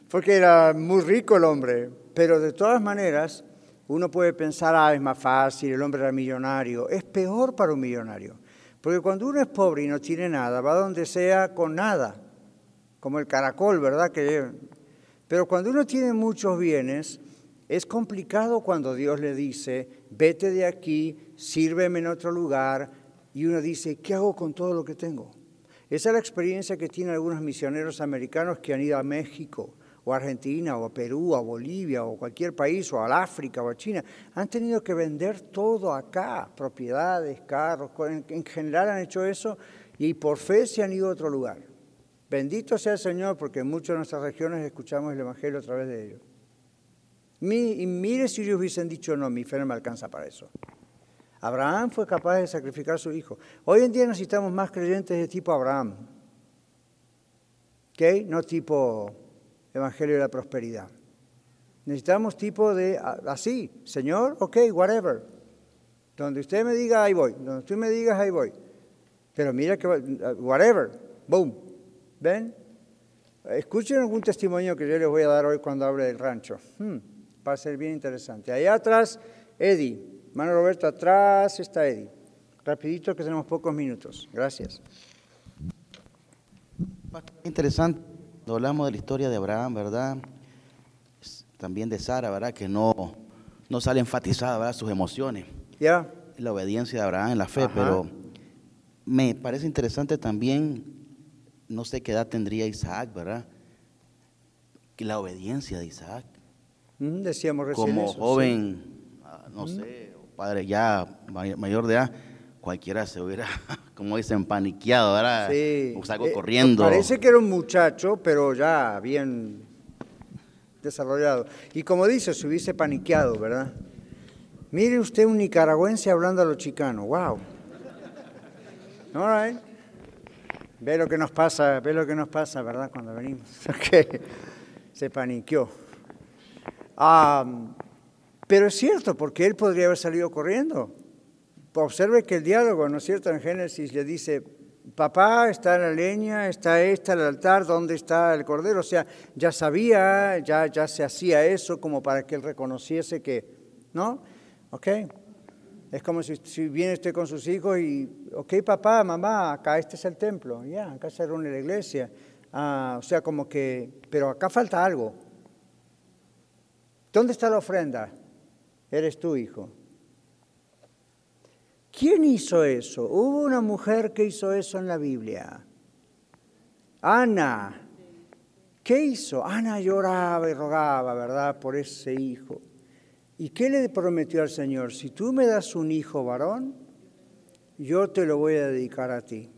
Speaker 2: Porque era muy rico el hombre. Pero de todas maneras, uno puede pensar, ah, es más fácil, el hombre era millonario. Es peor para un millonario. Porque cuando uno es pobre y no tiene nada, va donde sea con nada. Como el caracol, ¿verdad? Que... Pero cuando uno tiene muchos bienes, es complicado cuando Dios le dice, vete de aquí, sírveme en otro lugar, y uno dice, ¿qué hago con todo lo que tengo? Esa es la experiencia que tienen algunos misioneros americanos que han ido a México, o Argentina, o Perú, o Bolivia, o cualquier país, o al África, o a China. Han tenido que vender todo acá, propiedades, carros, en, en general han hecho eso, y por fe se han ido a otro lugar. Bendito sea el Señor, porque en muchas de nuestras regiones escuchamos el Evangelio a través de ellos. Y mire si ellos hubiesen dicho, no, mi fe no me alcanza para eso. Abraham fue capaz de sacrificar a su hijo. Hoy en día necesitamos más creyentes de tipo Abraham. ¿Ok? No tipo Evangelio de la Prosperidad. Necesitamos tipo de, así, Señor, ok, whatever. Donde usted me diga, ahí voy. Donde usted me diga, ahí voy. Pero mira que, va- whatever, boom. ¿Ven? Escuchen algún testimonio que yo les voy a dar hoy cuando hable del rancho. Hmm, va a ser bien interesante. Allá atrás, Eddie. Mano Roberto, atrás está Eddie. Rapidito que tenemos pocos minutos. Gracias.
Speaker 8: Interesante, hablamos de la historia de Abraham, ¿verdad? También de Sara, ¿verdad? Que no, no sale enfatizada, ¿verdad? Sus emociones,
Speaker 2: ¿Ya?
Speaker 8: la obediencia de Abraham en la fe,
Speaker 2: Ajá.
Speaker 8: pero me parece interesante también, no sé qué edad tendría Isaac, ¿verdad? Que la obediencia de Isaac.
Speaker 2: Mm, decíamos recién
Speaker 8: Como
Speaker 2: eso, sí.
Speaker 8: joven, ah, no sé, o padre ya may- mayor de edad, cualquiera se hubiera, como dicen, paniqueado, ¿verdad?
Speaker 2: Sí.
Speaker 8: O salgo
Speaker 2: Eh,
Speaker 8: corriendo.
Speaker 2: Parece que era un muchacho, pero ya bien desarrollado. Y como dice, se hubiese paniqueado, ¿verdad? Mire usted un nicaragüense hablando a lo chicano. ¡Wow! All right. Ve lo que nos pasa, ve lo que nos pasa, ¿verdad? Cuando venimos. Ok. Se paniqueó. Ah, pero es cierto, porque él podría haber salido corriendo. Observe que el diálogo, ¿no es cierto? En Génesis le dice, papá, está la leña, está esta, el altar, ¿dónde está el cordero? O sea, ya sabía, ya, ya se hacía eso como para que él reconociese que, ¿no? ¿Ok? Es como si, si viene usted con sus hijos y, ok, papá, mamá, acá este es el templo, ya, acá se reúne la iglesia. Ah, o sea, como que, pero acá falta algo. ¿Dónde está la ofrenda? Eres tú, hijo. ¿Quién hizo eso? Hubo una mujer que hizo eso en la Biblia. Ana. ¿Qué hizo? Ana lloraba y rogaba, ¿verdad?, por ese hijo. ¿Y qué le prometió al Señor? Si tú me das un hijo varón, yo te lo voy a dedicar a ti.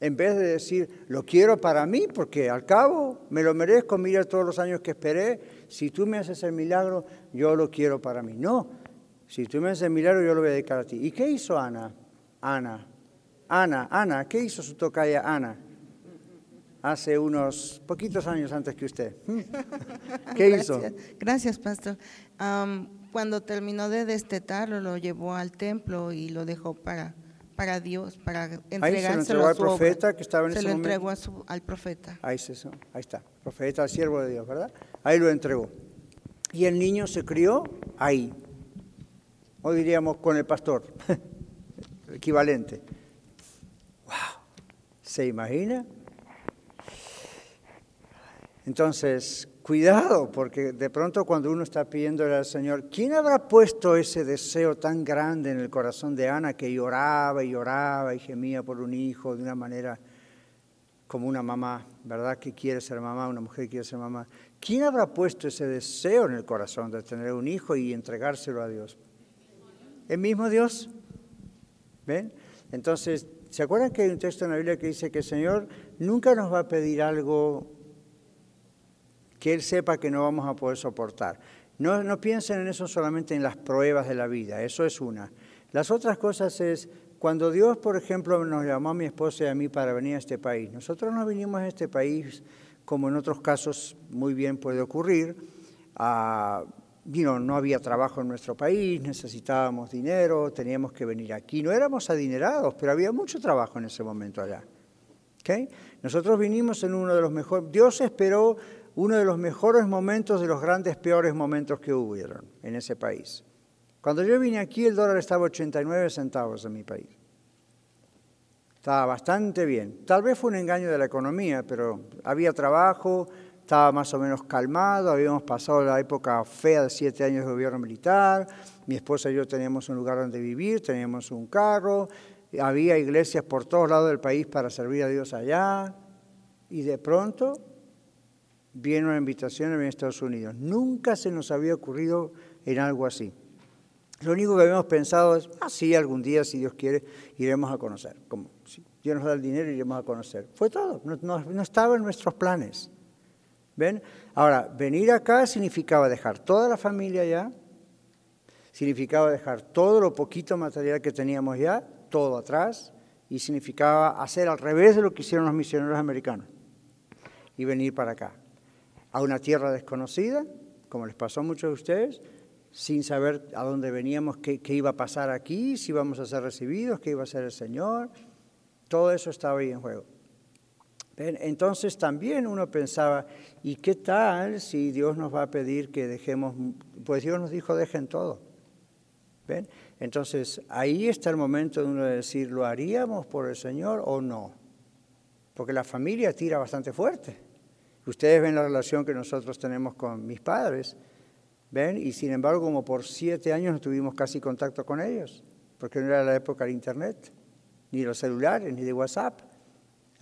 Speaker 2: En vez de decir, lo quiero para mí, porque al cabo me lo merezco, mira todos los años que esperé, si tú me haces el milagro, yo lo quiero para mí. No, si tú me haces milagro, yo lo voy a dedicar a ti. ¿Y qué hizo Ana? Ana, Ana, Ana, ¿qué hizo su tocaya Ana? Hace unos poquitos años antes que usted. ¿Qué hizo?
Speaker 9: Gracias, pastor. cuando terminó de destetarlo, lo llevó al templo y lo dejó para, para Dios, para entregárselo
Speaker 2: Ahí se lo entregó al profeta que estaba en
Speaker 9: se
Speaker 2: ese
Speaker 9: lo
Speaker 2: momento.
Speaker 9: entregó al profeta.
Speaker 2: Ahí, se, ahí está, profeta, siervo de Dios, ¿verdad? Ahí lo entregó. Y el niño se crió ahí. O diríamos con el pastor, equivalente. ¡Wow! ¿Se imagina? Entonces, cuidado, porque de pronto cuando uno está pidiéndole al Señor, ¿quién habrá puesto ese deseo tan grande en el corazón de Ana que lloraba y lloraba y gemía por un hijo de una manera como una mamá, ¿verdad? Que quiere ser mamá, una mujer que quiere ser mamá. ¿Quién habrá puesto ese deseo en el corazón de tener un hijo y entregárselo a Dios? ¿El mismo Dios? ¿Ven? Entonces, ¿se acuerdan que hay un texto en la Biblia que dice que el Señor nunca nos va a pedir algo que Él sepa que no vamos a poder soportar? No, no piensen en eso solamente en las pruebas de la vida, eso es una. Las otras cosas es, cuando Dios, por ejemplo, nos llamó a mi esposa y a mí para venir a este país, nosotros no vinimos a este país como en otros casos muy bien puede ocurrir, a vino, no había trabajo en nuestro país, necesitábamos dinero, teníamos que venir aquí. No éramos adinerados, pero había mucho trabajo en ese momento allá. ¿Okay? Nosotros vinimos en uno de los mejores, Dios esperó uno de los mejores momentos de los grandes peores momentos que hubieron en ese país. Cuando yo vine aquí el dólar estaba 89 centavos en mi país. Estaba bastante bien. Tal vez fue un engaño de la economía, pero había trabajo, estaba más o menos calmado, habíamos pasado la época fea de siete años de gobierno militar, mi esposa y yo teníamos un lugar donde vivir, teníamos un carro, había iglesias por todos lados del país para servir a Dios allá, y de pronto viene una invitación en Estados Unidos. Nunca se nos había ocurrido en algo así. Lo único que habíamos pensado es, ah, algún día, si Dios quiere, iremos a conocer. Como, si Dios nos da el dinero, iremos a conocer. Fue todo, no estaba en nuestros planes. ¿Ven? Ahora, venir acá significaba dejar toda la familia ya, significaba dejar todo lo poquito material que teníamos ya, todo atrás, y significaba hacer al revés de lo que hicieron los misioneros americanos y venir para acá, a una tierra desconocida, como les pasó a muchos de ustedes, sin saber a dónde veníamos, qué, qué iba a pasar aquí, si íbamos a ser recibidos, qué iba a ser el Señor, todo eso estaba ahí en juego. Entonces también uno pensaba, ¿y qué tal si Dios nos va a pedir que dejemos? Pues Dios nos dijo, dejen todo. ¿Ven? Entonces ahí está el momento de uno decir, ¿lo haríamos por el Señor o no? Porque la familia tira bastante fuerte. Ustedes ven la relación que nosotros tenemos con mis padres, ¿ven? Y sin embargo, como por siete años no tuvimos casi contacto con ellos, porque no era la época del Internet, ni los celulares, ni de WhatsApp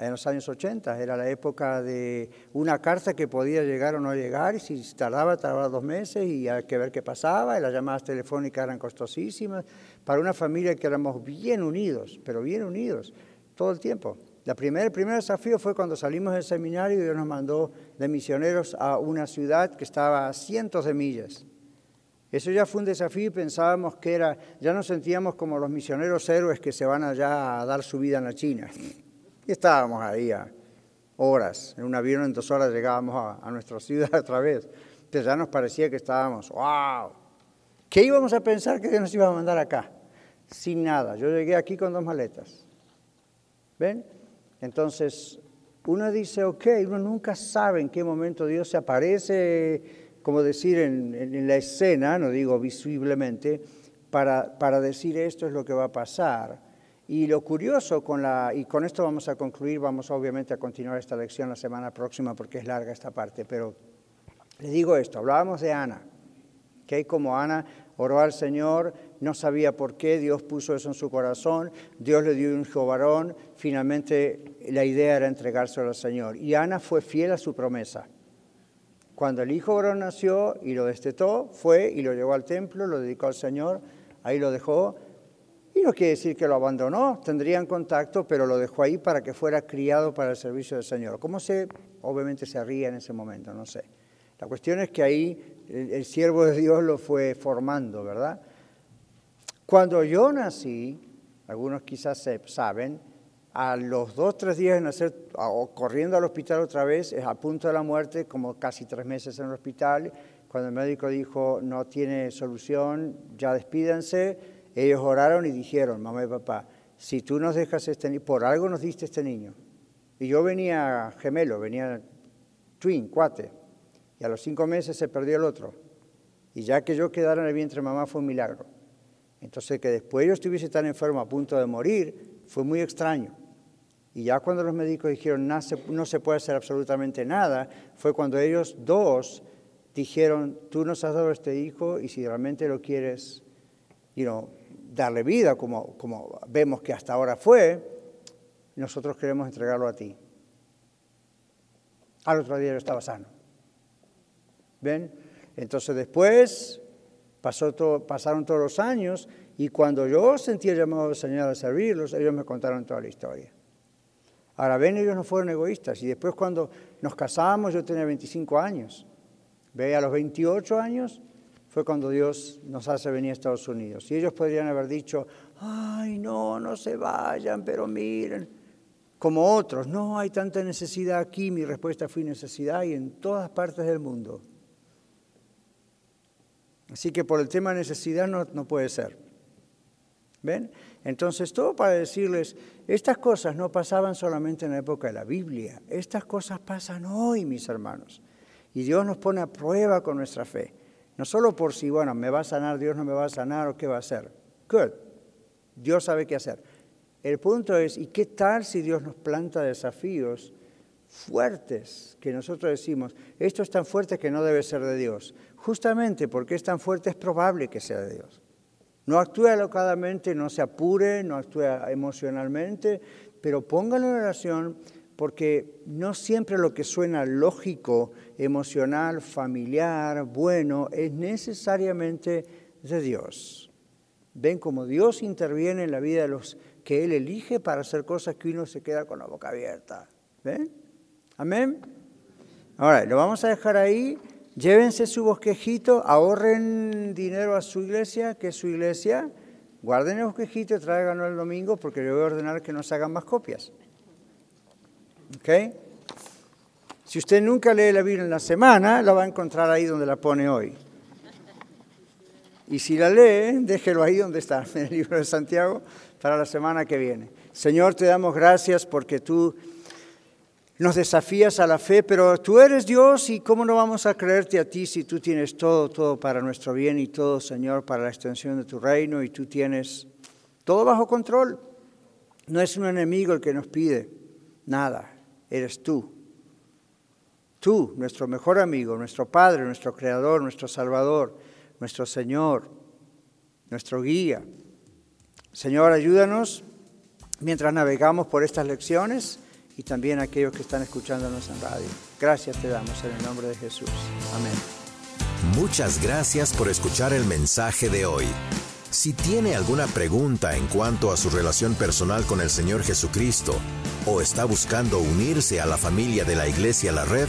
Speaker 2: en los años 80. Era la época de una carta que podía llegar o no llegar, y si tardaba, tardaba dos meses, y hay que ver qué pasaba, y las llamadas telefónicas eran costosísimas, para una familia que éramos bien unidos, pero bien unidos, todo el tiempo. El primer desafío fue cuando salimos del seminario y Dios nos mandó de misioneros a una ciudad que estaba a cientos de millas. Eso ya fue un desafío y pensábamos que era, ya nos sentíamos como los misioneros héroes que se van allá a dar su vida en la China. Estábamos ahí a horas, en un avión en dos horas llegábamos a, nuestra ciudad otra vez. Entonces ya nos parecía que estábamos, wow, ¿qué íbamos a pensar que Dios nos iba a mandar acá? Sin nada. Yo llegué aquí con dos maletas. ¿Ven? Entonces, uno dice, ok, uno nunca sabe en qué momento Dios se aparece, como decir, en, la escena, no digo visiblemente, para, para decir esto es lo que va a pasar. Y lo curioso con la, y con esto vamos a concluir, vamos obviamente a continuar esta lección la semana próxima porque es larga esta parte, pero le digo esto, hablábamos de Ana, que como Ana oró al Señor, no sabía por qué, Dios puso eso en su corazón, Dios le dio un hijo varón, finalmente la idea era entregárselo al Señor. Y Ana fue fiel a su promesa. Cuando el hijo varón nació y lo destetó, fue y lo llevó al templo, lo dedicó al Señor, ahí lo dejó, y no quiere decir que lo abandonó, tendrían contacto, pero lo dejó ahí para que fuera criado para el servicio del Señor. ¿Cómo se, obviamente se ría en ese momento? No sé. La cuestión es que ahí el, siervo de Dios lo fue formando, ¿verdad? Cuando yo nací, algunos quizás saben, a los dos, tres días de nacer, o corriendo al hospital otra vez, es a punto de la muerte, como casi tres meses en el hospital, cuando el médico dijo no tiene solución, ya despídense, ellos oraron y dijeron, mamá y papá, si tú nos dejas este niño, por algo nos diste este niño. Y yo venía gemelo, venía twin, cuate, y a los cinco meses se perdió el otro. Y ya que yo quedara en el vientre de mamá fue un milagro. Entonces que después yo estuviese tan enfermo a punto de morir fue muy extraño. Y ya cuando los médicos dijeron no se, no se puede hacer absolutamente nada, fue cuando ellos dos dijeron, tú nos has dado este hijo y si realmente lo quieres, you know, darle vida, como, como vemos que hasta ahora fue, nosotros queremos entregarlo a ti. Al otro día yo estaba sano. ¿Ven? Entonces después pasó todo, pasaron todos los años y cuando yo sentí el llamado del Señor a servirlos, ellos me contaron toda la historia. Ahora ven, ellos no fueron egoístas y después cuando nos casamos yo tenía 25 años. Ve, a los 28 años fue cuando Dios nos hace venir a Estados Unidos. Y ellos podrían haber dicho, ay, no, no se vayan, pero miren, como otros, no hay tanta necesidad aquí. Mi respuesta fue necesidad y en todas partes del mundo. Así que por el tema necesidad no, no puede ser. ¿Ven? Entonces, todo para decirles, estas cosas no pasaban solamente en la época de la Biblia, estas cosas pasan hoy, mis hermanos. Y Dios nos pone a prueba con nuestra fe. No solo por si, bueno, me va a sanar, Dios no me va a sanar o qué va a hacer. Good. Dios sabe qué hacer. El punto es, ¿y qué tal si Dios nos planta desafíos fuertes que nosotros decimos, esto es tan fuerte que no debe ser de Dios? Justamente porque es tan fuerte es probable que sea de Dios. No actúe alocadamente, no se apure, no actúe emocionalmente, pero póngalo en oración porque no siempre lo que suena lógico, emocional, familiar, bueno, es necesariamente de Dios. Ven cómo Dios interviene en la vida de los que Él elige para hacer cosas que uno se queda con la boca abierta. ¿Ven? Amén. Ahora, lo vamos a dejar ahí. Llévense su bosquejito, ahorren dinero a su iglesia, que es su iglesia. Guarden el bosquejito y tráiganlo el domingo porque yo voy a ordenar que nos hagan más copias. ¿Ok? Si usted nunca lee la Biblia en la semana, la va a encontrar ahí donde la pone hoy. Y si la lee, déjelo ahí donde está, en el libro de Santiago, para la semana que viene. Señor, te damos gracias porque tú nos desafías a la fe, pero tú eres Dios y cómo no vamos a creerte a ti si tú tienes todo, todo para nuestro bien y todo, Señor, para la extensión de tu reino y tú tienes todo bajo control. No es un enemigo el que nos pide nada, eres tú. Tú, nuestro mejor amigo, nuestro Padre, nuestro Creador, nuestro Salvador, nuestro Señor, nuestro guía. Señor, ayúdanos mientras navegamos por estas lecciones y también aquellos que están escuchándonos en radio. Gracias te damos en el nombre de Jesús. Amén.
Speaker 1: Muchas gracias por escuchar el mensaje de hoy. Si tiene alguna pregunta en cuanto a su relación personal con el Señor Jesucristo o está buscando unirse a la familia de la Iglesia La Red,